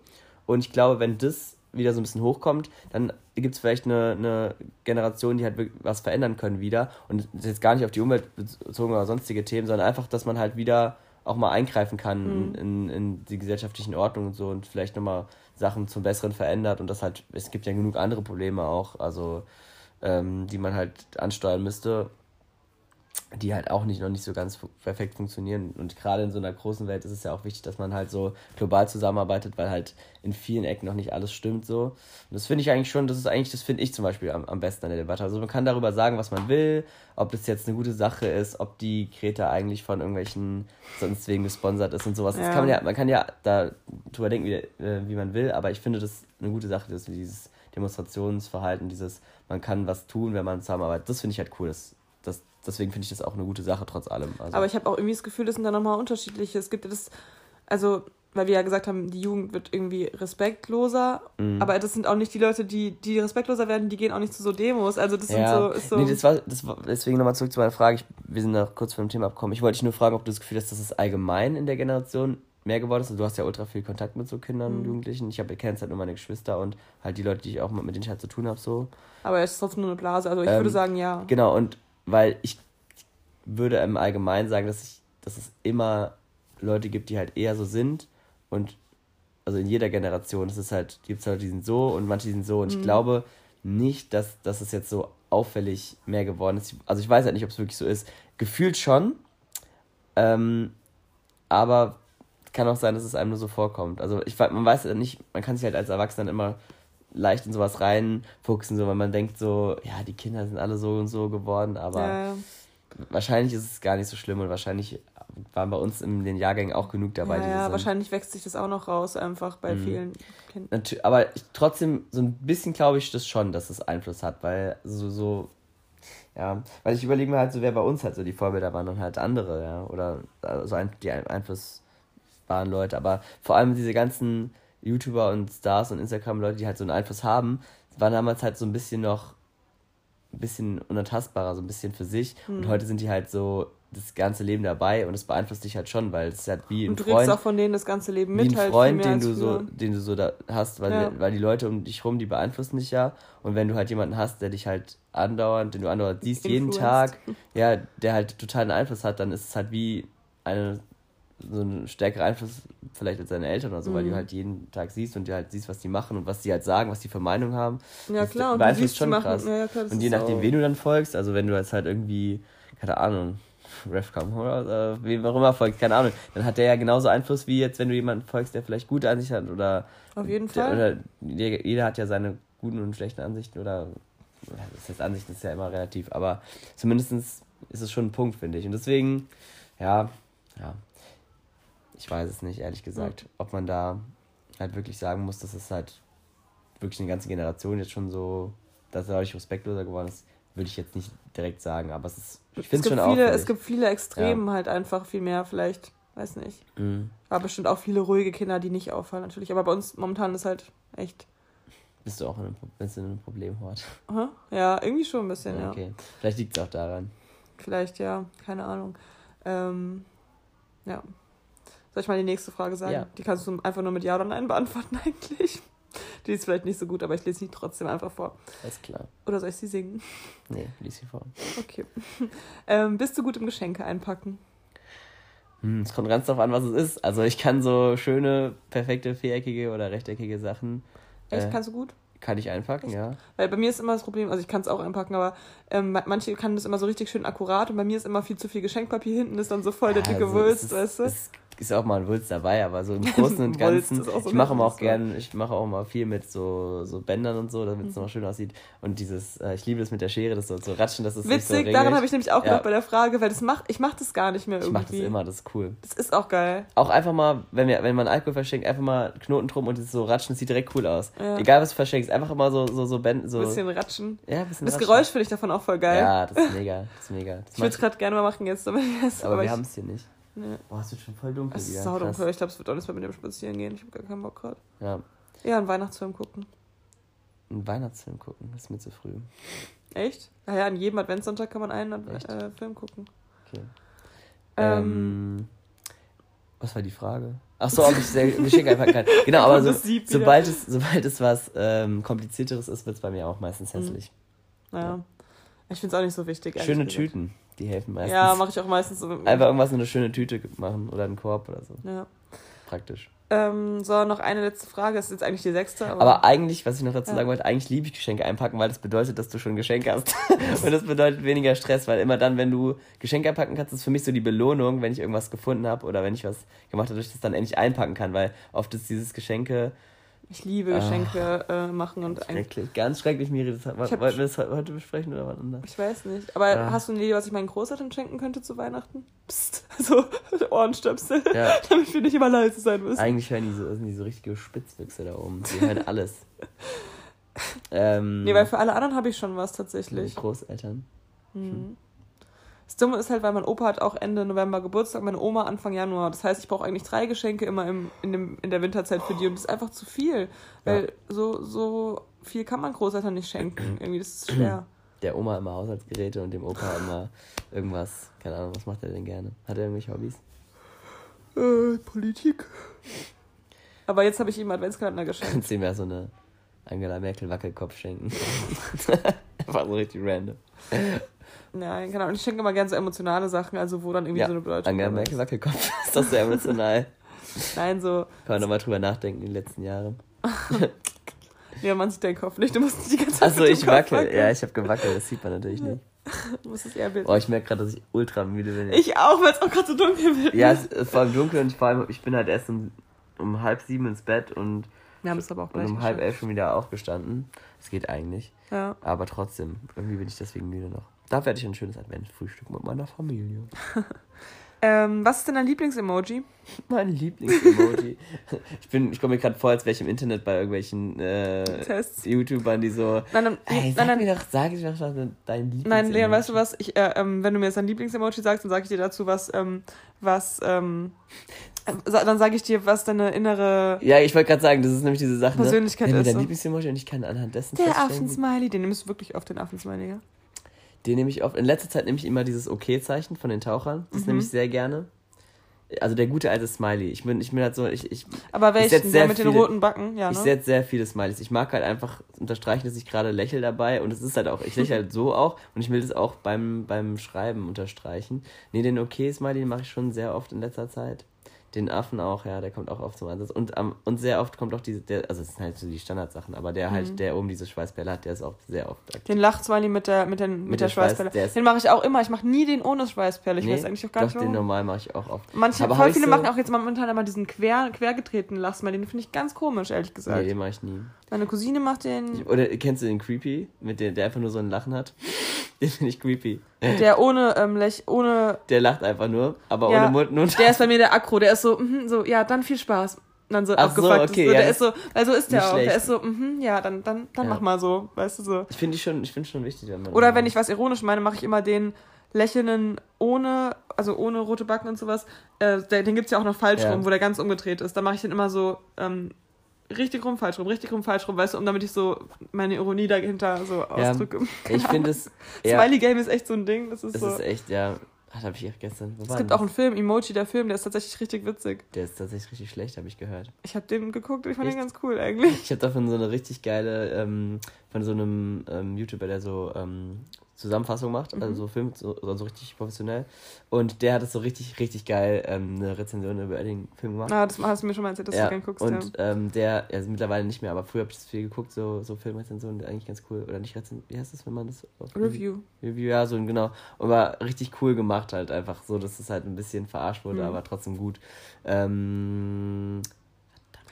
Und ich glaube, wenn das wieder so ein bisschen hochkommt, dann gibt es vielleicht eine, eine Generation, die halt was verändern können wieder. Und das ist jetzt gar nicht auf die Umwelt bezogen oder sonstige Themen, sondern einfach, dass man halt wieder auch mal eingreifen kann mhm. in, in die gesellschaftlichen Ordnungen und so und vielleicht nochmal Sachen zum Besseren verändert. Und das halt, es gibt ja genug andere Probleme auch, also ähm, die man halt ansteuern müsste die halt auch nicht noch nicht so ganz perfekt funktionieren. Und gerade in so einer großen Welt ist es ja auch wichtig, dass man halt so global zusammenarbeitet, weil halt in vielen Ecken noch nicht alles stimmt so. Und das finde ich eigentlich schon, das ist eigentlich, das finde ich zum Beispiel am, am besten an der Debatte. Also man kann darüber sagen, was man will, ob das jetzt eine gute Sache ist, ob die Kreta eigentlich von irgendwelchen sonst wegen gesponsert ist und sowas. Ja. Das kann man ja, man kann ja da drüber denken, wie, äh, wie man will, aber ich finde das eine gute Sache, dass dieses Demonstrationsverhalten, dieses, man kann was tun, wenn man zusammenarbeitet. Das finde ich halt cool. Das das, deswegen finde ich das auch eine gute Sache trotz allem. Also aber ich habe auch irgendwie das Gefühl, das sind da nochmal unterschiedliche. Es gibt ja das, also, weil wir ja gesagt haben, die Jugend wird irgendwie respektloser, mhm. aber das sind auch nicht die Leute, die, die respektloser werden, die gehen auch nicht zu so Demos. Also das ja. sind so, ist so. Nee, das war, das war deswegen nochmal zurück zu meiner Frage. Ich, wir sind noch kurz vom Thema abgekommen. Ich wollte dich nur fragen, ob du das Gefühl hast, dass es allgemein in der Generation mehr geworden ist. Also du hast ja ultra viel Kontakt mit so Kindern mhm. und Jugendlichen. Ich habe kennst halt nur meine Geschwister und halt die Leute, die ich auch mit, mit denen ich halt zu tun habe so. Aber es ist trotzdem nur eine Blase. Also ich ähm, würde sagen, ja. Genau und weil ich würde im Allgemeinen sagen, dass, ich, dass es immer Leute gibt, die halt eher so sind und also in jeder Generation, es ist halt, gibt es Leute, die sind so und manche die sind so und mhm. ich glaube nicht, dass, dass es jetzt so auffällig mehr geworden ist. Also ich weiß halt nicht, ob es wirklich so ist. Gefühlt schon, ähm, aber kann auch sein, dass es einem nur so vorkommt. Also ich man weiß ja nicht, man kann sich halt als Erwachsener immer leicht in sowas reinfuchsen, so weil man denkt so, ja, die Kinder sind alle so und so geworden, aber ja. wahrscheinlich ist es gar nicht so schlimm und wahrscheinlich waren bei uns in den Jahrgängen auch genug dabei. Ja, ja wahrscheinlich wächst sich das auch noch raus, einfach bei mhm. vielen Kindern. Aber ich, trotzdem, so ein bisschen glaube ich das schon, dass es Einfluss hat, weil so, so Ja, weil ich überlege mir halt so, wer bei uns halt so die Vorbilder waren und halt andere, ja. Oder so ein, die einflussbaren Leute. Aber vor allem diese ganzen YouTuber und Stars und Instagram-Leute, die halt so einen Einfluss haben, waren damals halt so ein bisschen noch ein bisschen unantastbarer, so ein bisschen für sich. Mhm. Und hm. heute sind die halt so das ganze Leben dabei und es beeinflusst dich halt schon, weil es ist halt wie ein und du Freund. auch von denen das ganze Leben mit. Wie ein halt Freund, den du so, den du so da hast, weil, ja. die, weil die Leute um dich rum, die beeinflussen dich ja. Und wenn du halt jemanden hast, der dich halt andauernd, den du andauernd siehst, jeden Tag, ja, der halt totalen Einfluss hat, dann ist es halt wie eine so ein stärkerer Einfluss vielleicht als deine Eltern oder so, mhm. weil du halt jeden Tag siehst und du halt siehst, was die machen und was die halt sagen, was die für Meinung haben. Ja, das klar, und du siehst, schon krass. Ja, klar, und je nachdem, wen du dann folgst, also wenn du jetzt halt irgendwie, keine Ahnung, Refcom oder äh, wem auch immer folgt, keine Ahnung, dann hat der ja genauso Einfluss wie jetzt, wenn du jemanden folgst, der vielleicht gute Ansichten hat oder. Auf jeden der, Fall. Oder jeder hat ja seine guten und schlechten Ansichten oder. Das heißt, Ansichten ist ja immer relativ, aber zumindest ist es schon ein Punkt, finde ich. Und deswegen, ja, ja. Ich weiß es nicht, ehrlich gesagt, mhm. ob man da halt wirklich sagen muss, dass es halt wirklich eine ganze Generation jetzt schon so, dass er dadurch respektloser geworden ist würde ich jetzt nicht direkt sagen, aber es ist, ich finde es schon viele, Es gibt viele Extremen ja. halt einfach viel mehr, vielleicht, weiß nicht. Mhm. Aber bestimmt auch viele ruhige Kinder, die nicht auffallen natürlich, aber bei uns momentan ist halt echt... Bist du auch in einem, bist in einem Problemhort? Aha. Ja, irgendwie schon ein bisschen, ja. Okay, vielleicht liegt es auch daran. Vielleicht, ja, keine Ahnung. Ähm, ja. Soll ich mal die nächste Frage sagen? Ja. Die kannst du einfach nur mit Ja oder Nein beantworten eigentlich. Die ist vielleicht nicht so gut, aber ich lese sie trotzdem einfach vor. Alles klar. Oder soll ich sie singen? Nee, lese sie vor. Okay. Ähm, bist du gut im Geschenke einpacken? Hm, es kommt ganz darauf an, was es ist. Also ich kann so schöne, perfekte, viereckige oder rechteckige Sachen. Echt? Äh, Kannst du gut? Kann ich einpacken, Echt? ja. Weil bei mir ist immer das Problem, also ich kann es auch einpacken, aber ähm, manche kann das immer so richtig schön akkurat und bei mir ist immer viel zu viel Geschenkpapier hinten, ist dann so voll der dicke also Wulst, weißt du? Ist auch mal ein Wulst dabei, aber so im Großen und Ganzen. so ich mache immer auch gern, ich mache auch mal viel mit so, so Bändern und so, damit es mhm. nochmal schön aussieht. Und dieses, äh, ich liebe das mit der Schere, das so zu ratschen, das ist Witzig, so daran habe ich nämlich auch gedacht bei der Frage, weil das mach, ich mache das gar nicht mehr irgendwie. Ich mache das immer, das ist cool. Das ist auch geil. Auch einfach mal, wenn, wir, wenn man Alkohol verschenkt, einfach mal Knoten drum und das so ratschen, das sieht direkt cool aus. Ja. Egal was du verschenkst, einfach immer so, so, so Bänden. So. Ein bisschen ratschen. Ja, bisschen Das ratschen. Geräusch finde ich davon auch voll geil. Ja, das ist mega, das ist mega. Das ich würde es gerade gerne mal machen jetzt, aber, aber wir haben es hier nicht. Nee. Boah, es wird schon voll dunkel. Es ist saudunkel. Ich glaube, es wird auch nicht mehr mit dem Spazieren gehen. Ich habe gar keinen Bock gerade. Ja. Ja, einen Weihnachtsfilm gucken. Einen Weihnachtsfilm gucken? Das ist mir zu früh. Echt? Naja, an jedem Adventssonntag kann man einen äh, Film gucken. Okay. Ähm, ähm, was war die Frage? Ach so, ob ich Geschenke einpacken kann. Genau, aber so, sobald, es, sobald es was ähm, komplizierteres ist, wird es bei mir auch meistens mhm. hässlich. Mhm. Naja. Ja. Ich finde es auch nicht so wichtig. Schöne. Tüten. Die helfen meistens. Ja, mache ich auch meistens so. Einfach irgendwas in eine schöne Tüte machen oder einen Korb oder so. Ja. Praktisch. Ähm, so, noch eine letzte Frage. Das ist jetzt eigentlich die sechste. Aber, aber eigentlich, was ich noch dazu ja. sagen wollte, eigentlich liebe ich Geschenke einpacken, weil das bedeutet, dass du schon ein Geschenk hast. und das bedeutet weniger Stress, weil immer dann, wenn du Geschenke einpacken kannst, ist für mich so die Belohnung, wenn ich irgendwas gefunden habe oder wenn ich was gemacht habe, dass ich das dann endlich einpacken kann, weil oft ist dieses Geschenke ich liebe Geschenke oh, äh, machen und Schrecklich, ganz schrecklich, Miri. Das, wollten wir das heute besprechen oder was anderes? Ich weiß nicht. Aber ja. hast du eine Idee, was ich meinen Großeltern schenken könnte zu Weihnachten? Psst, so Ohrenstöpsel, ja. damit wir nicht immer leise sein müssen. Eigentlich hören die so, sind die so richtige Spitzwüchse da oben. Die hören alles. ähm, nee, weil für alle anderen habe ich schon was tatsächlich. Großeltern. Mhm. Das Dumme ist halt, weil mein Opa hat auch Ende November Geburtstag, meine Oma Anfang Januar. Das heißt, ich brauche eigentlich drei Geschenke immer im, in, dem, in der Winterzeit für die und das ist einfach zu viel. Weil ja. so, so viel kann man Großeltern nicht schenken. Irgendwie, das ist schwer. Der Oma immer Haushaltsgeräte und dem Opa immer irgendwas. Keine Ahnung, was macht er denn gerne? Hat er irgendwelche Hobbys? Äh, Politik. Aber jetzt habe ich ihm Adventskalender geschenkt. Kannst du ihm ja so eine Angela Merkel Wackelkopf schenken. Einfach so richtig random. Nein, genau. Und ich schenke immer gerne so emotionale Sachen, also wo dann irgendwie ja, so eine Bedeutung Angela Merkel Wackelkopf ist doch sehr emotional. Nein, so. Kann man nochmal drüber nachdenken in den letzten Jahren. ja, man sieht deinen Kopf nicht, du musst die ganze Zeit. Achso, ich wackel. Wackeln. Ja, ich habe gewackelt, das sieht man natürlich nicht. Du musst es eher bilden. Oh, ich merke gerade, dass ich ultra müde bin. Ich auch, weil es auch gerade so dunkel wird. Ja, es ist vor allem dunkel und vor allem, ich bin halt erst um, um halb sieben ins Bett und, Wir haben es aber auch und um halb elf schon wieder aufgestanden. Es geht eigentlich. Ja. Aber trotzdem, irgendwie bin ich deswegen müde noch. Da werde ich ein schönes Adventsfrühstück mit meiner Familie. Ähm, was ist denn dein Lieblingsemoji? Mein Lieblingsemoji. ich bin, ich komme mir gerade vor, als wäre ich im Internet bei irgendwelchen äh, Tests. YouTubern, die so. Nein, nein, Ey, sag nein, nein. mir doch, sag ich doch dein Lieblingsemoji. Nein, Leon, weißt du was? Ich, äh, ähm, wenn du mir jetzt dein Lieblingsemoji sagst, dann sage ich dir dazu, was, ähm, was, ähm, äh, dann sage ich dir, was deine innere Ja, ich wollte gerade sagen, das ist nämlich diese Sache. Persönlichkeit ne? Mir ist dein so. Lieblingsemoji und ich kann anhand dessen der Affensmiley, den nimmst du wirklich oft den Affensmiley, ja? Den nehme ich oft. In letzter Zeit nehme ich immer dieses Okay-Zeichen von den Tauchern. Das Mhm. nehme ich sehr gerne. Also der gute alte Smiley. Ich bin, ich bin halt so, ich, ich, Aber Ich welchen? Der sehr mit den viele- roten Backen, ja, ich ne? setze sehr viele Smileys. Ich mag halt einfach unterstreichen, dass ich gerade lächle dabei und es ist halt auch, ich lächle halt so auch und ich will das auch beim, beim Schreiben unterstreichen. Nee, den Okay-Smiley den mache ich schon sehr oft in letzter Zeit. Den Affen auch, ja, der kommt auch oft zum Einsatz. Und, am und sehr oft kommt auch diese, der, also das sind halt so die Standardsachen, aber der Mhm. halt, der oben diese Schweißbälle hat, der ist auch sehr oft aktiv. Den Lachsmiley mit der, mit, den, mit, der der Schweißperle. Schweiß- der den mache ich auch immer. Ich mache nie den ohne Schweißperle. Ich Nee, weiß eigentlich auch gar doch, nicht den warum. normal mache ich auch oft. Manche, Aber voll viele so- machen auch jetzt momentan immer diesen quer, quergetretenen Lachsmiley. Den finde ich ganz komisch, ehrlich gesagt. Nee, den mache ich nie. Meine Cousine macht den, oder kennst du den Creepy, mit dem, der einfach nur so ein Lachen hat? Den finde ich creepy. der ohne ähm, Lech, ohne Der lacht einfach nur, aber Ja, ohne Mund und Der ist bei mir der Akro, der ist so, mhm, so, ja, dann viel Spaß. Und dann so Ach so, abgefuckt. okay, so, ja, der ist so, weil so ist der auch. Der schlecht. ist so, mhm, ja, dann, dann, dann Ja. mach mal so, weißt du so. Ich finde schon, ich finde schon wichtig, wenn man. Oder wenn ich was ironisch meine, mache ich immer den lächelnden ohne, also ohne rote Backen und sowas. Äh, der, den gibt's ja auch noch falsch rum, wo der ganz umgedreht ist. Da mache ich den immer so, ähm, richtig rum, falsch rum, richtig rum, falsch rum, weißt du, um damit ich so meine Ironie dahinter so Ja, ausdrücke. Ich finde es. Ja, Smiley Game ist echt so ein Ding. Das ist es so. ist echt, ja. Ach, habe ich gestern. Wo es gibt denn auch einen Film, Emoji, der Film, der ist tatsächlich richtig witzig. das? Der ist tatsächlich richtig schlecht, habe ich gehört. Ich habe den geguckt und ich fand den Echt? ganz cool eigentlich. Ich habe davon so eine richtig geile, ähm, von so einem ähm, YouTuber, der so ähm, Zusammenfassung macht, Mhm. also so Film, so, so richtig professionell. Und der hat es so richtig, richtig geil, ähm, eine Rezension über den Film gemacht. Ah, das hast du mir schon mal erzählt, dass ja, du gern guckst. und ja. ähm, der, also mittlerweile nicht mehr, aber früher habe ich das viel geguckt, so, so Filmrezensionen, eigentlich ganz cool. Oder nicht Rezension, wie heißt das, wenn man das Review. Review, ja, so genau. Und war richtig cool gemacht halt einfach so, dass es halt ein bisschen verarscht wurde, Mhm. aber trotzdem gut. Ähm,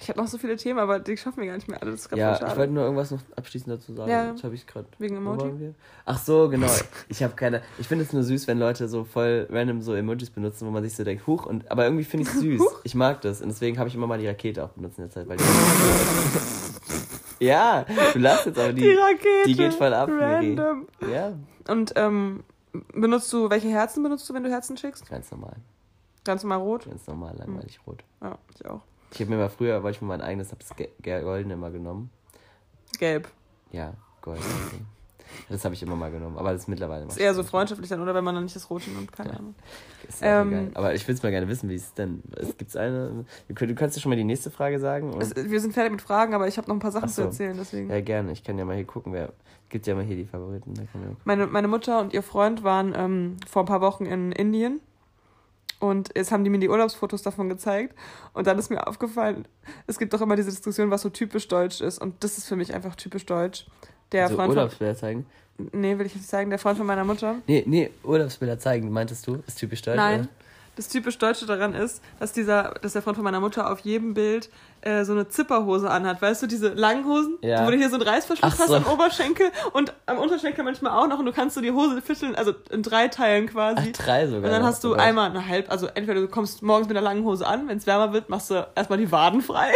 Ich habe noch so viele Themen, aber die schaffen wir gar nicht mehr alle. Das ist gerade ja, ich wollte nur irgendwas noch abschließend dazu sagen. Ja. Jetzt habe ich gerade. Wegen Emoji? Ach so, genau. Ich habe keine. Ich finde es nur süß, wenn Leute so voll random so Emojis benutzen, wo man sich so denkt, huch, und aber irgendwie finde ich es süß. Ich mag das und deswegen habe ich immer mal die Rakete auch benutzt in der Zeit, weil Ja, du lachst jetzt aber die. Die Rakete. die geht voll ab. Random. Ja, Und ähm, benutzt du, welche Herzen benutzt du, wenn du Herzen schickst? ganz normal. Ganz normal rot? Ganz normal, langweilig rot. Ja, ich auch. Ich habe mir mal früher, wollte ich mir mein eigenes, habe das Goldene immer genommen. Gelb. Ja, Gold. okay. Das habe ich immer mal genommen, aber das ist mittlerweile Ist eher so freundschaftlich dann, oder wenn man dann nicht das Rote nimmt, keine Ja. Ahnung. Ist Ähm, egal. Aber ich will es mal gerne wissen, wie es denn. Es gibt's eine. Du kannst ja schon mal die nächste Frage sagen. Es, wir sind fertig mit Fragen, aber ich habe noch ein paar Sachen Ach so. zu erzählen, deswegen. ja, gerne. Ich kann ja mal hier gucken, wer. Gibt ja mal hier die Favoriten. Meine, meine Mutter und ihr Freund waren ähm, vor ein paar Wochen in Indien. Und jetzt haben die mir die Urlaubsfotos davon gezeigt. Und dann ist mir aufgefallen, es gibt doch immer diese Diskussion, was so typisch deutsch ist. Und das ist für mich einfach typisch deutsch. Der so Freund von, Urlaubsbilder zeigen. Nee, will ich nicht sagen. Der Freund von meiner Mutter. Nee, nee, Urlaubsbilder zeigen, meintest du? Ist typisch deutsch? Nein. Oder? Das typisch Deutsche daran ist, dass dieser, dass der Freund von meiner Mutter auf jedem Bild äh, so eine Zipperhose anhat. Weißt du, diese langen Hosen, Ja. wo du hier so einen Reißverschluss Ach hast so. am Oberschenkel und am Unterschenkel manchmal auch noch und du kannst so die Hose vierteln, also in drei Teilen Ach, quasi. drei sogar. Und dann hast du einmal eine halb, also entweder du kommst morgens mit einer langen Hose an, wenn es wärmer wird, machst du erstmal die Waden frei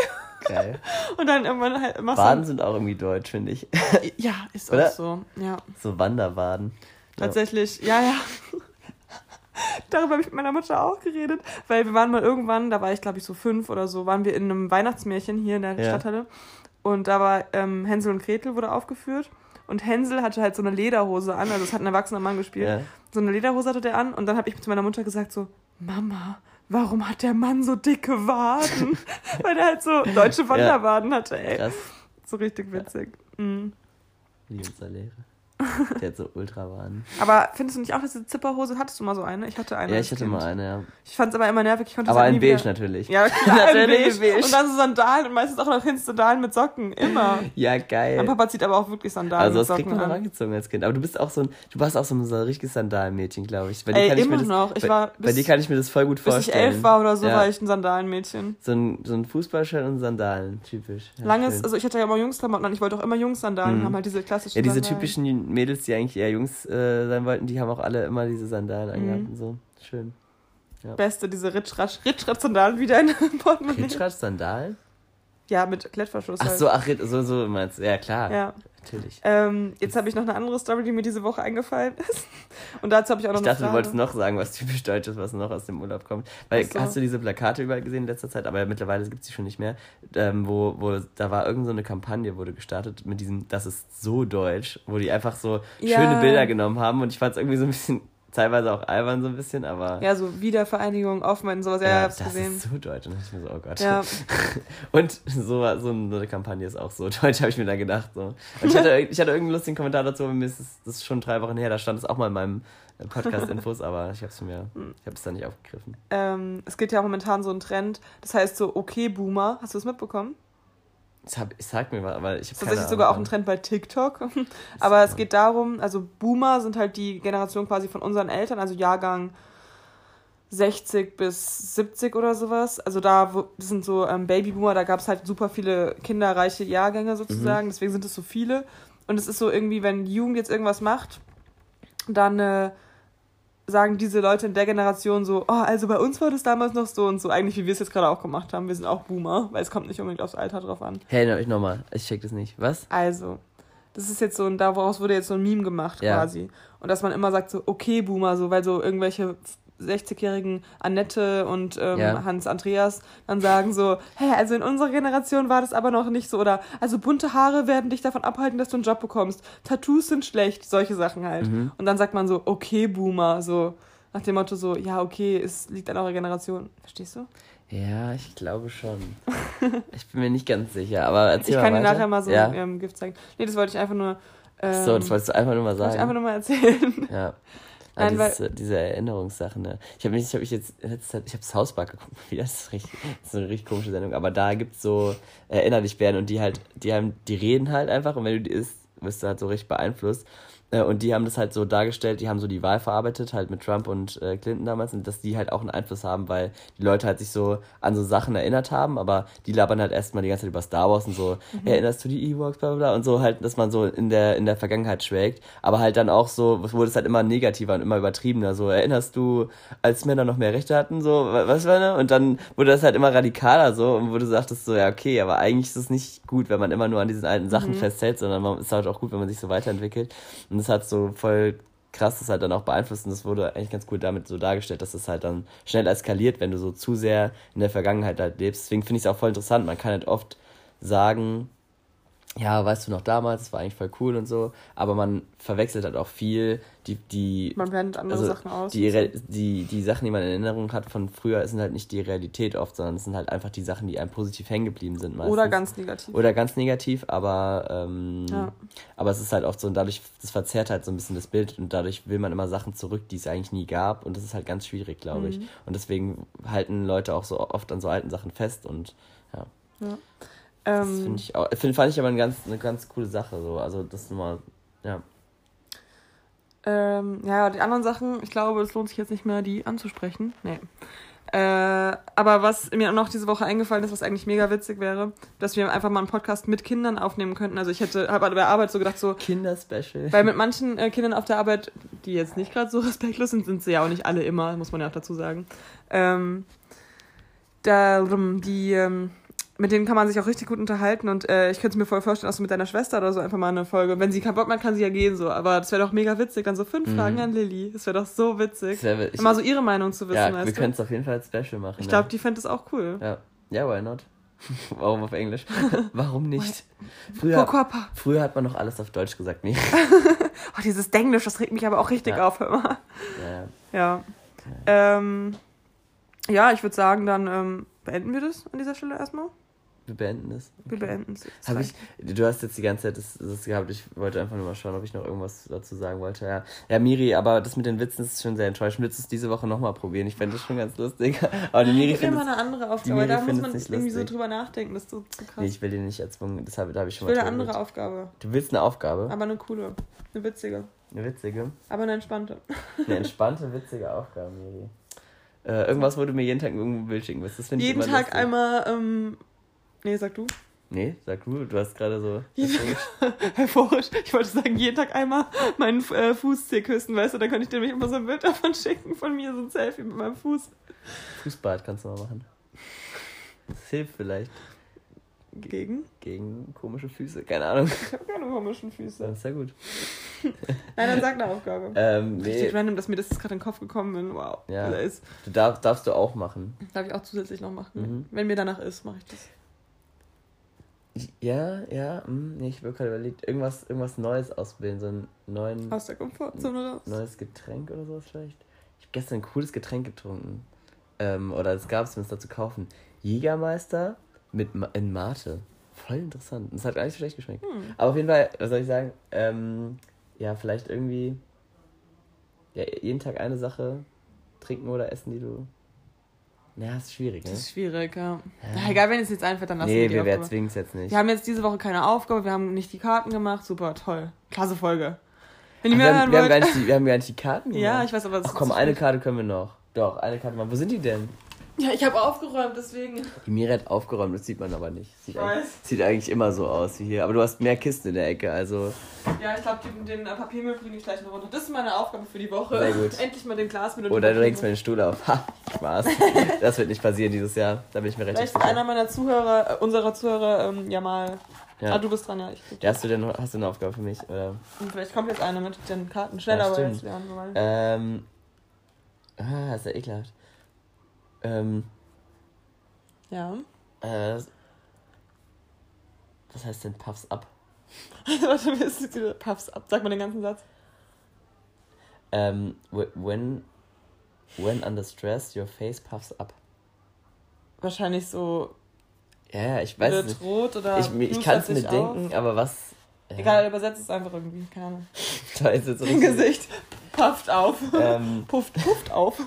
Geil. und dann irgendwann halt machst Waden sind auch irgendwie deutsch, finde ich. Ja, ist Oder? auch so. Ja, So Wanderwaden. Tatsächlich. Ja, ja. Darüber habe ich mit meiner Mutter auch geredet, weil wir waren mal irgendwann, da war ich glaube ich so fünf oder so, waren wir in einem Weihnachtsmärchen hier in der Ja. Stadthalle und da war ähm, Hänsel und Gretel wurde aufgeführt und Hänsel hatte halt so eine Lederhose an, also es hat ein erwachsener Mann gespielt. Ja. So eine Lederhose hatte der an und dann habe ich zu meiner Mutter gesagt so, Mama, warum hat der Mann so dicke Waden? weil der halt so deutsche Wanderwaden hatte, ey. Krass. So richtig witzig. Mhm. Wie Der hat so Ultrawaden. Aber findest du nicht auch, diese Zipperhose, hattest du mal so eine? Ich hatte eine. Ja, ich hatte Kind. mal eine, ja. Ich fand es aber immer nervig. Ich konnte Aber in nie beige wieder- natürlich. Ja, klar, in Natürlich beige. beige. Und dann so Sandalen und meistens auch noch hinten Sandalen mit Socken. Immer. Ja, geil. Mein Papa zieht aber auch wirklich Sandalen Also mit das Socken kriegt man auch an. angezogen als Kind. Aber du bist auch so ein, du warst auch so ein, so ein richtiges Sandalenmädchen, glaube ich. Bei dir Ey, kann ich immer mir das, noch. Ich bei, war bei bis- dir kann ich mir das voll gut Bis vorstellen. ich elf war oder so, Ja. war ich ein Sandalenmädchen. So ein, so ein Fußballshirt und Sandalen, typisch. Ja, Langes, schön. also ich hatte ja immer Jungsklamotten an. Ich wollte auch immer Jungssandalen Mhm. haben, halt diese klassischen Ja, diese Sandalen. typischen Mädels, die eigentlich eher Jungs äh, sein wollten, die haben auch alle immer diese Sandalen angehabt Mhm. und so. Schön. Ja. Beste, diese Ritschratsch-Sandalen wieder in Portemonnaie. Ritschratsch-Sandalen? Ja, mit Klettverschluss. Ach so, ach, so, so meinst. Ja, klar. Ja. Natürlich. Ähm, jetzt habe ich noch eine andere Story, die mir diese Woche eingefallen ist. Und dazu habe ich auch noch ich dachte, du wolltest noch sagen, was typisch deutsch ist, was noch aus dem Urlaub kommt. Weil, so. hast du diese Plakate überall gesehen in letzter Zeit? Aber mittlerweile gibt es die schon nicht mehr. Ähm, wo, wo, da war irgend so eine Kampagne, wurde gestartet mit diesem, das ist so deutsch, wo die einfach so ja. schöne Bilder genommen haben. Und ich fand es irgendwie so ein bisschen teilweise auch albern so ein bisschen, aber. Ja, so Wiedervereinigung, und sowas, ja, ja hab's das gesehen. Das ist so deutsch. Und dachte ich mir so, oh Gott. Ja. und so, so eine Kampagne ist auch so deutsch, habe ich mir da gedacht. So. Und ich hatte, ich hatte irgendeinen lustigen Kommentar dazu, aber mir ist das, das ist schon drei Wochen her, da stand es auch mal in meinem äh, Podcast-Infos, aber ich habe es mir, ich habe es da nicht aufgegriffen. Ähm, es gibt ja momentan so einen Trend, das heißt so, okay, Boomer. Hast du es mitbekommen? Ich sag mir mal, aber ich habe Tatsächlich sogar auch ein Trend bei TikTok. aber es geht darum, also Boomer sind halt die Generation quasi von unseren Eltern, also Jahrgang 60 bis 70 oder sowas. Also da wo, sind so ähm, Babyboomer, da gab es halt super viele kinderreiche Jahrgänge sozusagen, mhm. deswegen sind es so viele. Und es ist so irgendwie, wenn die Jugend jetzt irgendwas macht, dann äh, sagen diese Leute in der Generation so, oh, also bei uns war das damals noch so und so, eigentlich wie wir es jetzt gerade auch gemacht haben. Wir sind auch Boomer, weil es kommt nicht unbedingt aufs Alter drauf an. Hey, no, nochmal, ich check das nicht. Was? Also, das ist jetzt so, und daraus wurde jetzt so ein Meme gemacht ja. quasi. Und dass man immer sagt so, okay, Boomer, so, weil so irgendwelche 60-jährigen Annette und ähm, ja. Hans Andreas dann sagen so, hä, also in unserer Generation war das aber noch nicht so. Oder also bunte Haare werden dich davon abhalten, dass du einen Job bekommst. Tattoos sind schlecht, solche Sachen halt. Mhm. Und dann sagt man so, okay, Boomer, so nach dem Motto so, ja, okay, es liegt an eurer Generation. Verstehst du? Ja, ich glaube schon. ich bin mir nicht ganz sicher, aber erzähl Ich kann dir nachher mal so ja. ein ähm, Gift zeigen. Nee, das wollte ich einfach nur. Ähm, so, das ähm, wolltest du einfach nur mal sagen. Wollte ich einfach nur mal erzählen. Ja. Ah, Nein, dieses, weil, diese Erinnerungssachen, ne? Ich habe mich, ich habe ich jetzt, ich habe das Hauspark geguckt, wieder, das ist, richtig, das ist eine richtig komische Sendung, aber da gibt's so Erinner dich Bären und die halt, die haben, die reden halt einfach und wenn du die isst, wirst du halt so richtig beeinflusst. Äh, und die haben das halt so dargestellt, die haben so die Wahl verarbeitet, halt mit Trump und äh, Clinton damals, und dass die halt auch einen Einfluss haben, weil die Leute halt sich so an so Sachen erinnert haben, aber die labern halt erstmal die ganze Zeit über Star Wars und so, mhm. erinnerst du die Ewoks, bla bla bla, und so halt, dass man so in der, in der Vergangenheit schwelgt, aber halt dann auch so, wurde es halt immer negativer und immer übertriebener, so, erinnerst du, als Männer noch mehr Rechte hatten, so, was war ne? Und dann wurde das halt immer radikaler, so, und wo du sagtest so, ja, okay, aber eigentlich ist es nicht gut, wenn man immer nur an diesen alten Sachen mhm. festhält, sondern man ist halt auch gut, wenn man sich so weiterentwickelt. Und und es hat so voll krass das halt dann auch beeinflusst und das wurde eigentlich ganz gut damit so dargestellt, dass es halt dann schnell eskaliert, wenn du so zu sehr in der Vergangenheit halt lebst. Deswegen finde ich es auch voll interessant. Man kann halt oft sagen, ja, weißt du noch damals, war eigentlich voll cool und so, aber man verwechselt halt auch viel die, die man blendet andere also Sachen aus. Die, die, die Sachen, die man in Erinnerung hat von früher, sind halt nicht die Realität oft, sondern es sind halt einfach die Sachen, die einem positiv hängen geblieben sind meistens. Oder ganz negativ. Oder ganz negativ, aber, ähm, ja. aber es ist halt oft so und dadurch, das verzerrt halt so ein bisschen das Bild und dadurch will man immer Sachen zurück, die es eigentlich nie gab und das ist halt ganz schwierig, glaube mhm. ich. Und deswegen halten Leute auch so oft an so alten Sachen fest und ja. ja. Das ähm, finde ich auch, find, fand ich aber eine ganz, eine ganz coole Sache, so. Also, das mal, ja. Ähm, ja, die anderen Sachen, ich glaube, es lohnt sich jetzt nicht mehr, die anzusprechen. Nee. Äh, aber was mir noch diese Woche eingefallen ist, was eigentlich mega witzig wäre, dass wir einfach mal einen Podcast mit Kindern aufnehmen könnten. Also ich hätte, habe bei der Arbeit so gedacht, so. Kinderspecial. Weil mit manchen äh, Kindern auf der Arbeit, die jetzt nicht gerade so respektlos sind, sind sie ja auch nicht alle immer, muss man ja auch dazu sagen. Ähm, darum, die, ähm, mit denen kann man sich auch richtig gut unterhalten und äh, ich könnte mir voll vorstellen, dass du mit deiner Schwester oder so einfach mal eine Folge, wenn sie keinen Bock hat, kann sie ja gehen so, aber das wäre doch mega witzig, dann so fünf mhm. Fragen an Lilly, das wäre doch so witzig, wär, ich, mal so ihre Meinung zu wissen. Ja, wir können es auf jeden Fall als Special machen. Ich glaube, ja. die fände es auch cool. Ja, ja, why not? Warum auf Englisch? Warum nicht? Früher, früher hat man noch alles auf Deutsch gesagt, nee. oh, dieses Denglisch, das regt mich aber auch richtig ja. auf, hör mal. Ja. Ja, ja. Ähm, ja ich würde sagen, dann ähm, beenden wir das an dieser Stelle erstmal. Wir beenden es. Okay. Wir beenden es. Hab ich, du hast jetzt die ganze Zeit das, das gehabt. Ich wollte einfach nur mal schauen, ob ich noch irgendwas dazu sagen wollte. Ja, ja Miri, aber das mit den Witzen ist schon sehr enttäuschend. Willst du es diese Woche nochmal probieren? Ich fände das schon ganz lustig. Aber die Miri findet immer eine andere Aufgabe. Da muss man irgendwie so drüber nachdenken. Das ist so, so krass. Nee, ich will dir nicht erzwungen. Deshalb habe ich schon ich mal. Ich will eine andere Aufgabe. Du willst eine Aufgabe? Aber eine coole. Eine witzige. Eine witzige? Aber eine entspannte. Eine entspannte, witzige Aufgabe, Miri. Äh, irgendwas, wo du mir jeden Tag irgendwo ein Bild schicken willst. Das jeden ich Tag lustig. einmal. Ähm, nee, sag du. Nee, sag du, du hast gerade so. Hervorisch. Ich wollte sagen, jeden Tag einmal meinen äh, Fußzeh küssen, weißt du, dann könnte ich dir nämlich immer so ein Bild davon schicken, von mir, so ein Selfie mit meinem Fuß. Fußbad kannst du mal machen. Das hilft vielleicht. Gegen? Gegen komische Füße, keine Ahnung. Ich habe keine komischen Füße. Das ist ja gut. Nein, dann sag eine Aufgabe. Ähm, nee, Richtig random, dass mir das gerade in den Kopf gekommen bin. Wow. Ja. Du darf, darfst du auch machen. darf ich auch zusätzlich noch machen. Mhm. Wenn mir danach ist, mache ich das. Ja, ja, hm, nee, ich habe gerade überlegt, irgendwas, irgendwas Neues ausprobieren, so einen neuen, Aus der Komfortzone raus. neues Getränk oder sowas vielleicht. Ich habe gestern ein cooles Getränk getrunken. Ähm, oder es gab es mir da zu kaufen. Jägermeister mit Ma in Mate. Voll interessant. Das hat gar nicht so schlecht geschmeckt. Hm. Aber auf jeden Fall, was soll ich sagen? Ähm, ja, vielleicht irgendwie ja, jeden Tag eine Sache trinken oder essen, die du. Naja, ist schwierig, ne? Das ist schwierig, ja. Na, egal, wenn es jetzt einfällt, dann lassen Nee, wir die wir zwingen es jetzt nicht. Wir haben jetzt diese Woche keine Aufgabe, wir haben nicht die Karten gemacht. Super, toll. Klasse Folge. Wenn ihr mehr wir, haben, wir, haben gar wollt. nicht die, wir haben gar nicht die Karten Ja, gemacht. ich weiß, aber das Ach komm, eine Karte können wir noch. Doch, eine Karte mal. Wo sind die denn? Ja, ich habe aufgeräumt, deswegen. Die Mira hat aufgeräumt, das sieht man aber nicht. Sieht, Ich eigentlich, weiß. sieht eigentlich immer so aus wie hier. Aber du hast mehr Kisten in der Ecke, also. Ja, ich glaube, den, den äh, Papiermüll bringe ich gleich noch runter. Das ist meine Aufgabe für die Woche. Sehr gut. Endlich mal den Glasmüll und Oder du legst mir den Stuhl auf. Ha, Spaß. Das wird nicht passieren dieses Jahr. Da bin ich mir recht Vielleicht sicher. einer meiner Zuhörer, äh, unserer Zuhörer, ähm, ja mal. Ja. Ah, du bist dran, ja. Ich, Ja, hast, du denn, hast du eine Aufgabe für mich? Oder? Und vielleicht kommt jetzt einer mit den Karten. Schneller, Ja, aber jetzt lernen wir mal. Ähm. Ah, ist ja ekelhaft. Ähm. Ja. Äh, was heißt denn Puffs up? Warte, mir ist diese Puffs ab. Sag mal den ganzen Satz. Ähm, wh- when, when under stress, your face puffs up. Wahrscheinlich so Ja, ich weiß nicht. rot oder. Ich, ich kann es mir denken, auf. aber was. Ja, Egal, übersetzt es einfach irgendwie. Keine Ahnung. Da ist jetzt Dein Gesicht pufft auf. Ähm, Pufft, pufft auf.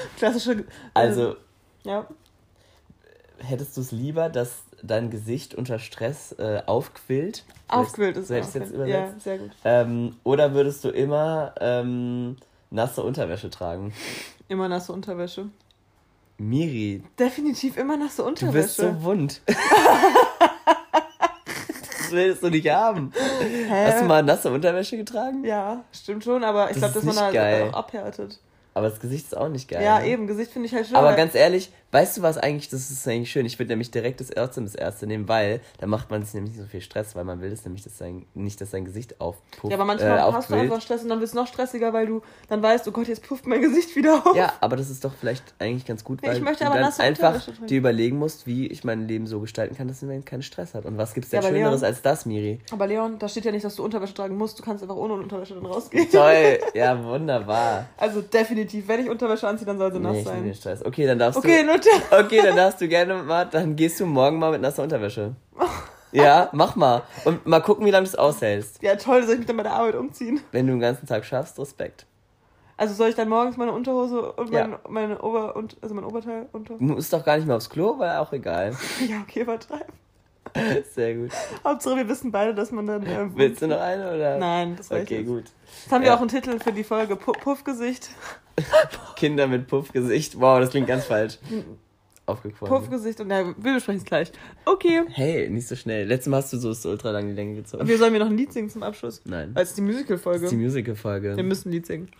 Klassische. äh, also, Ja. hättest du es lieber, dass dein Gesicht unter Stress äh, aufquillt? Aufquillt ist So hättest du jetzt übersetzt? Ja, sehr gut. Ähm, oder würdest du immer ähm, nasse Unterwäsche tragen? Immer nasse Unterwäsche. Miri, Definitiv immer nasse du Unterwäsche. bist so wund. das willst du nicht haben. Hä? Hast du mal nasse Unterwäsche getragen? Ja, stimmt schon, aber ich Das glaube, dass man geil. auch abhärtet. Aber das Gesicht ist auch nicht geil. Ja, ne? eben, Gesicht finde ich halt schön. Aber ganz ehrlich, weißt du was eigentlich, das ist eigentlich schön. Ich würde nämlich direkt das Erste das Erste nehmen, weil da macht man sich nämlich nicht so viel Stress, weil man will es nämlich, dass sein, nicht, dass sein Gesicht aufpufft. ja, aber manchmal äh, hast du einfach Stress und dann wird es noch stressiger, weil du dann weißt, oh Gott, jetzt pufft mein Gesicht wieder auf. Ja, aber das ist doch vielleicht eigentlich ganz gut, weil ich möchte du dann einfach dir überlegen musst, wie ich mein Leben so gestalten kann, dass man keinen Stress hat. Und was gibt's denn Ja, Schöneres Leon- als das, Miri? Aber Leon, da steht ja nicht, dass du Unterwäsche tragen musst. Du kannst einfach ohne Unterwäsche dann rausgehen. Toll, ja, wunderbar. Also definitiv, wenn ich Unterwäsche anziehe, dann soll sie nass Nee, will sein. Okay, dann darfst Okay, du. Nutte. Okay, dann darfst du gerne mal, dann gehst du morgen mal mit nasser Unterwäsche. Ja, mach mal. Und mal gucken, wie lange du es aushältst. Ja, toll, soll ich mich dann bei der Arbeit umziehen? Wenn du den ganzen Tag schaffst, Respekt. Also soll ich dann morgens meine Unterhose und Ja. mein, meine Ober und also mein Oberteil unter. Du musst doch gar nicht mehr aufs Klo, weil auch egal. Ja, okay, übertreiben. Sehr gut. Hauptsache, wir wissen beide, dass man dann. Ähm, Willst du noch eine oder? Nein, das reicht Okay, jetzt. gut. Jetzt haben wir Ja. auch einen Titel für die Folge Pu Puffgesicht. Kinder mit Puffgesicht. Wow, das klingt ganz falsch. Aufgequollen. Puffgesicht und ja, wir besprechen es gleich. Okay. Hey, nicht so schnell. Letztes Mal hast du so, so ultra lang die Länge gezogen. Wir sollen wir noch ein Lied singen zum Abschluss. Nein. Als die Das Musical-Folge. ist die Musical-Folge. Wir müssen ein Lied singen.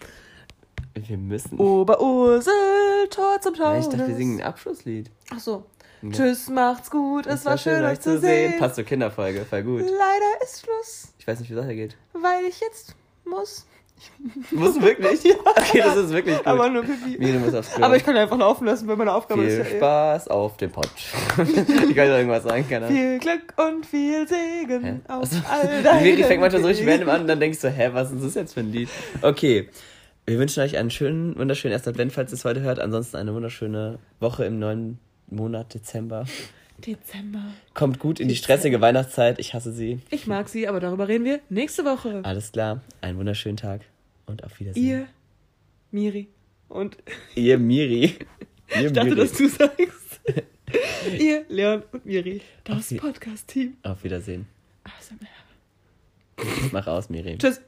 Wir müssen. Oberursel, Tor zum Taunus. ich dachte, wir singen ein Abschlusslied. Ach so. Ja. Tschüss, macht's gut. Es, war schön, euch zu sehen. Passt zur Kinderfolge, voll gut. Leider ist Schluss, Ich weiß nicht, wie es weitergeht. weil ich jetzt muss. Muss wirklich? Okay, das ist wirklich gut. Aber nur Pipi. Miri muss aufs Klo. Aber ich kann ja einfach laufen lassen, weil meine Aufgabe Viel ist ja eh. Spaß auf dem Pott. ich kann doch irgendwas sagen, keine Ahnung. Viel Glück und viel Segen Hä? auf Also, all die deinen Miri fängt manchmal so richtig random an und dann denkst du, hä, was ist das jetzt für ein Lied? Okay. Wir wünschen euch einen schönen, wunderschönen ersten Advent, falls ihr es heute hört. Ansonsten eine wunderschöne Woche im neuen Monat Dezember. Dezember. Kommt gut in die stressige Weihnachtszeit. Ich hasse sie. Ich mag sie, aber darüber reden wir nächste Woche. Alles klar. Einen wunderschönen Tag und auf Wiedersehen. Ihr, Miri und Ihr Miri. Ihr ich dachte, Miri. dass du sagst. Ihr, Leon und Miri, das Podcast-Team. Auf Wiedersehen. ASMR. Mach aus, Miri. Tschüss.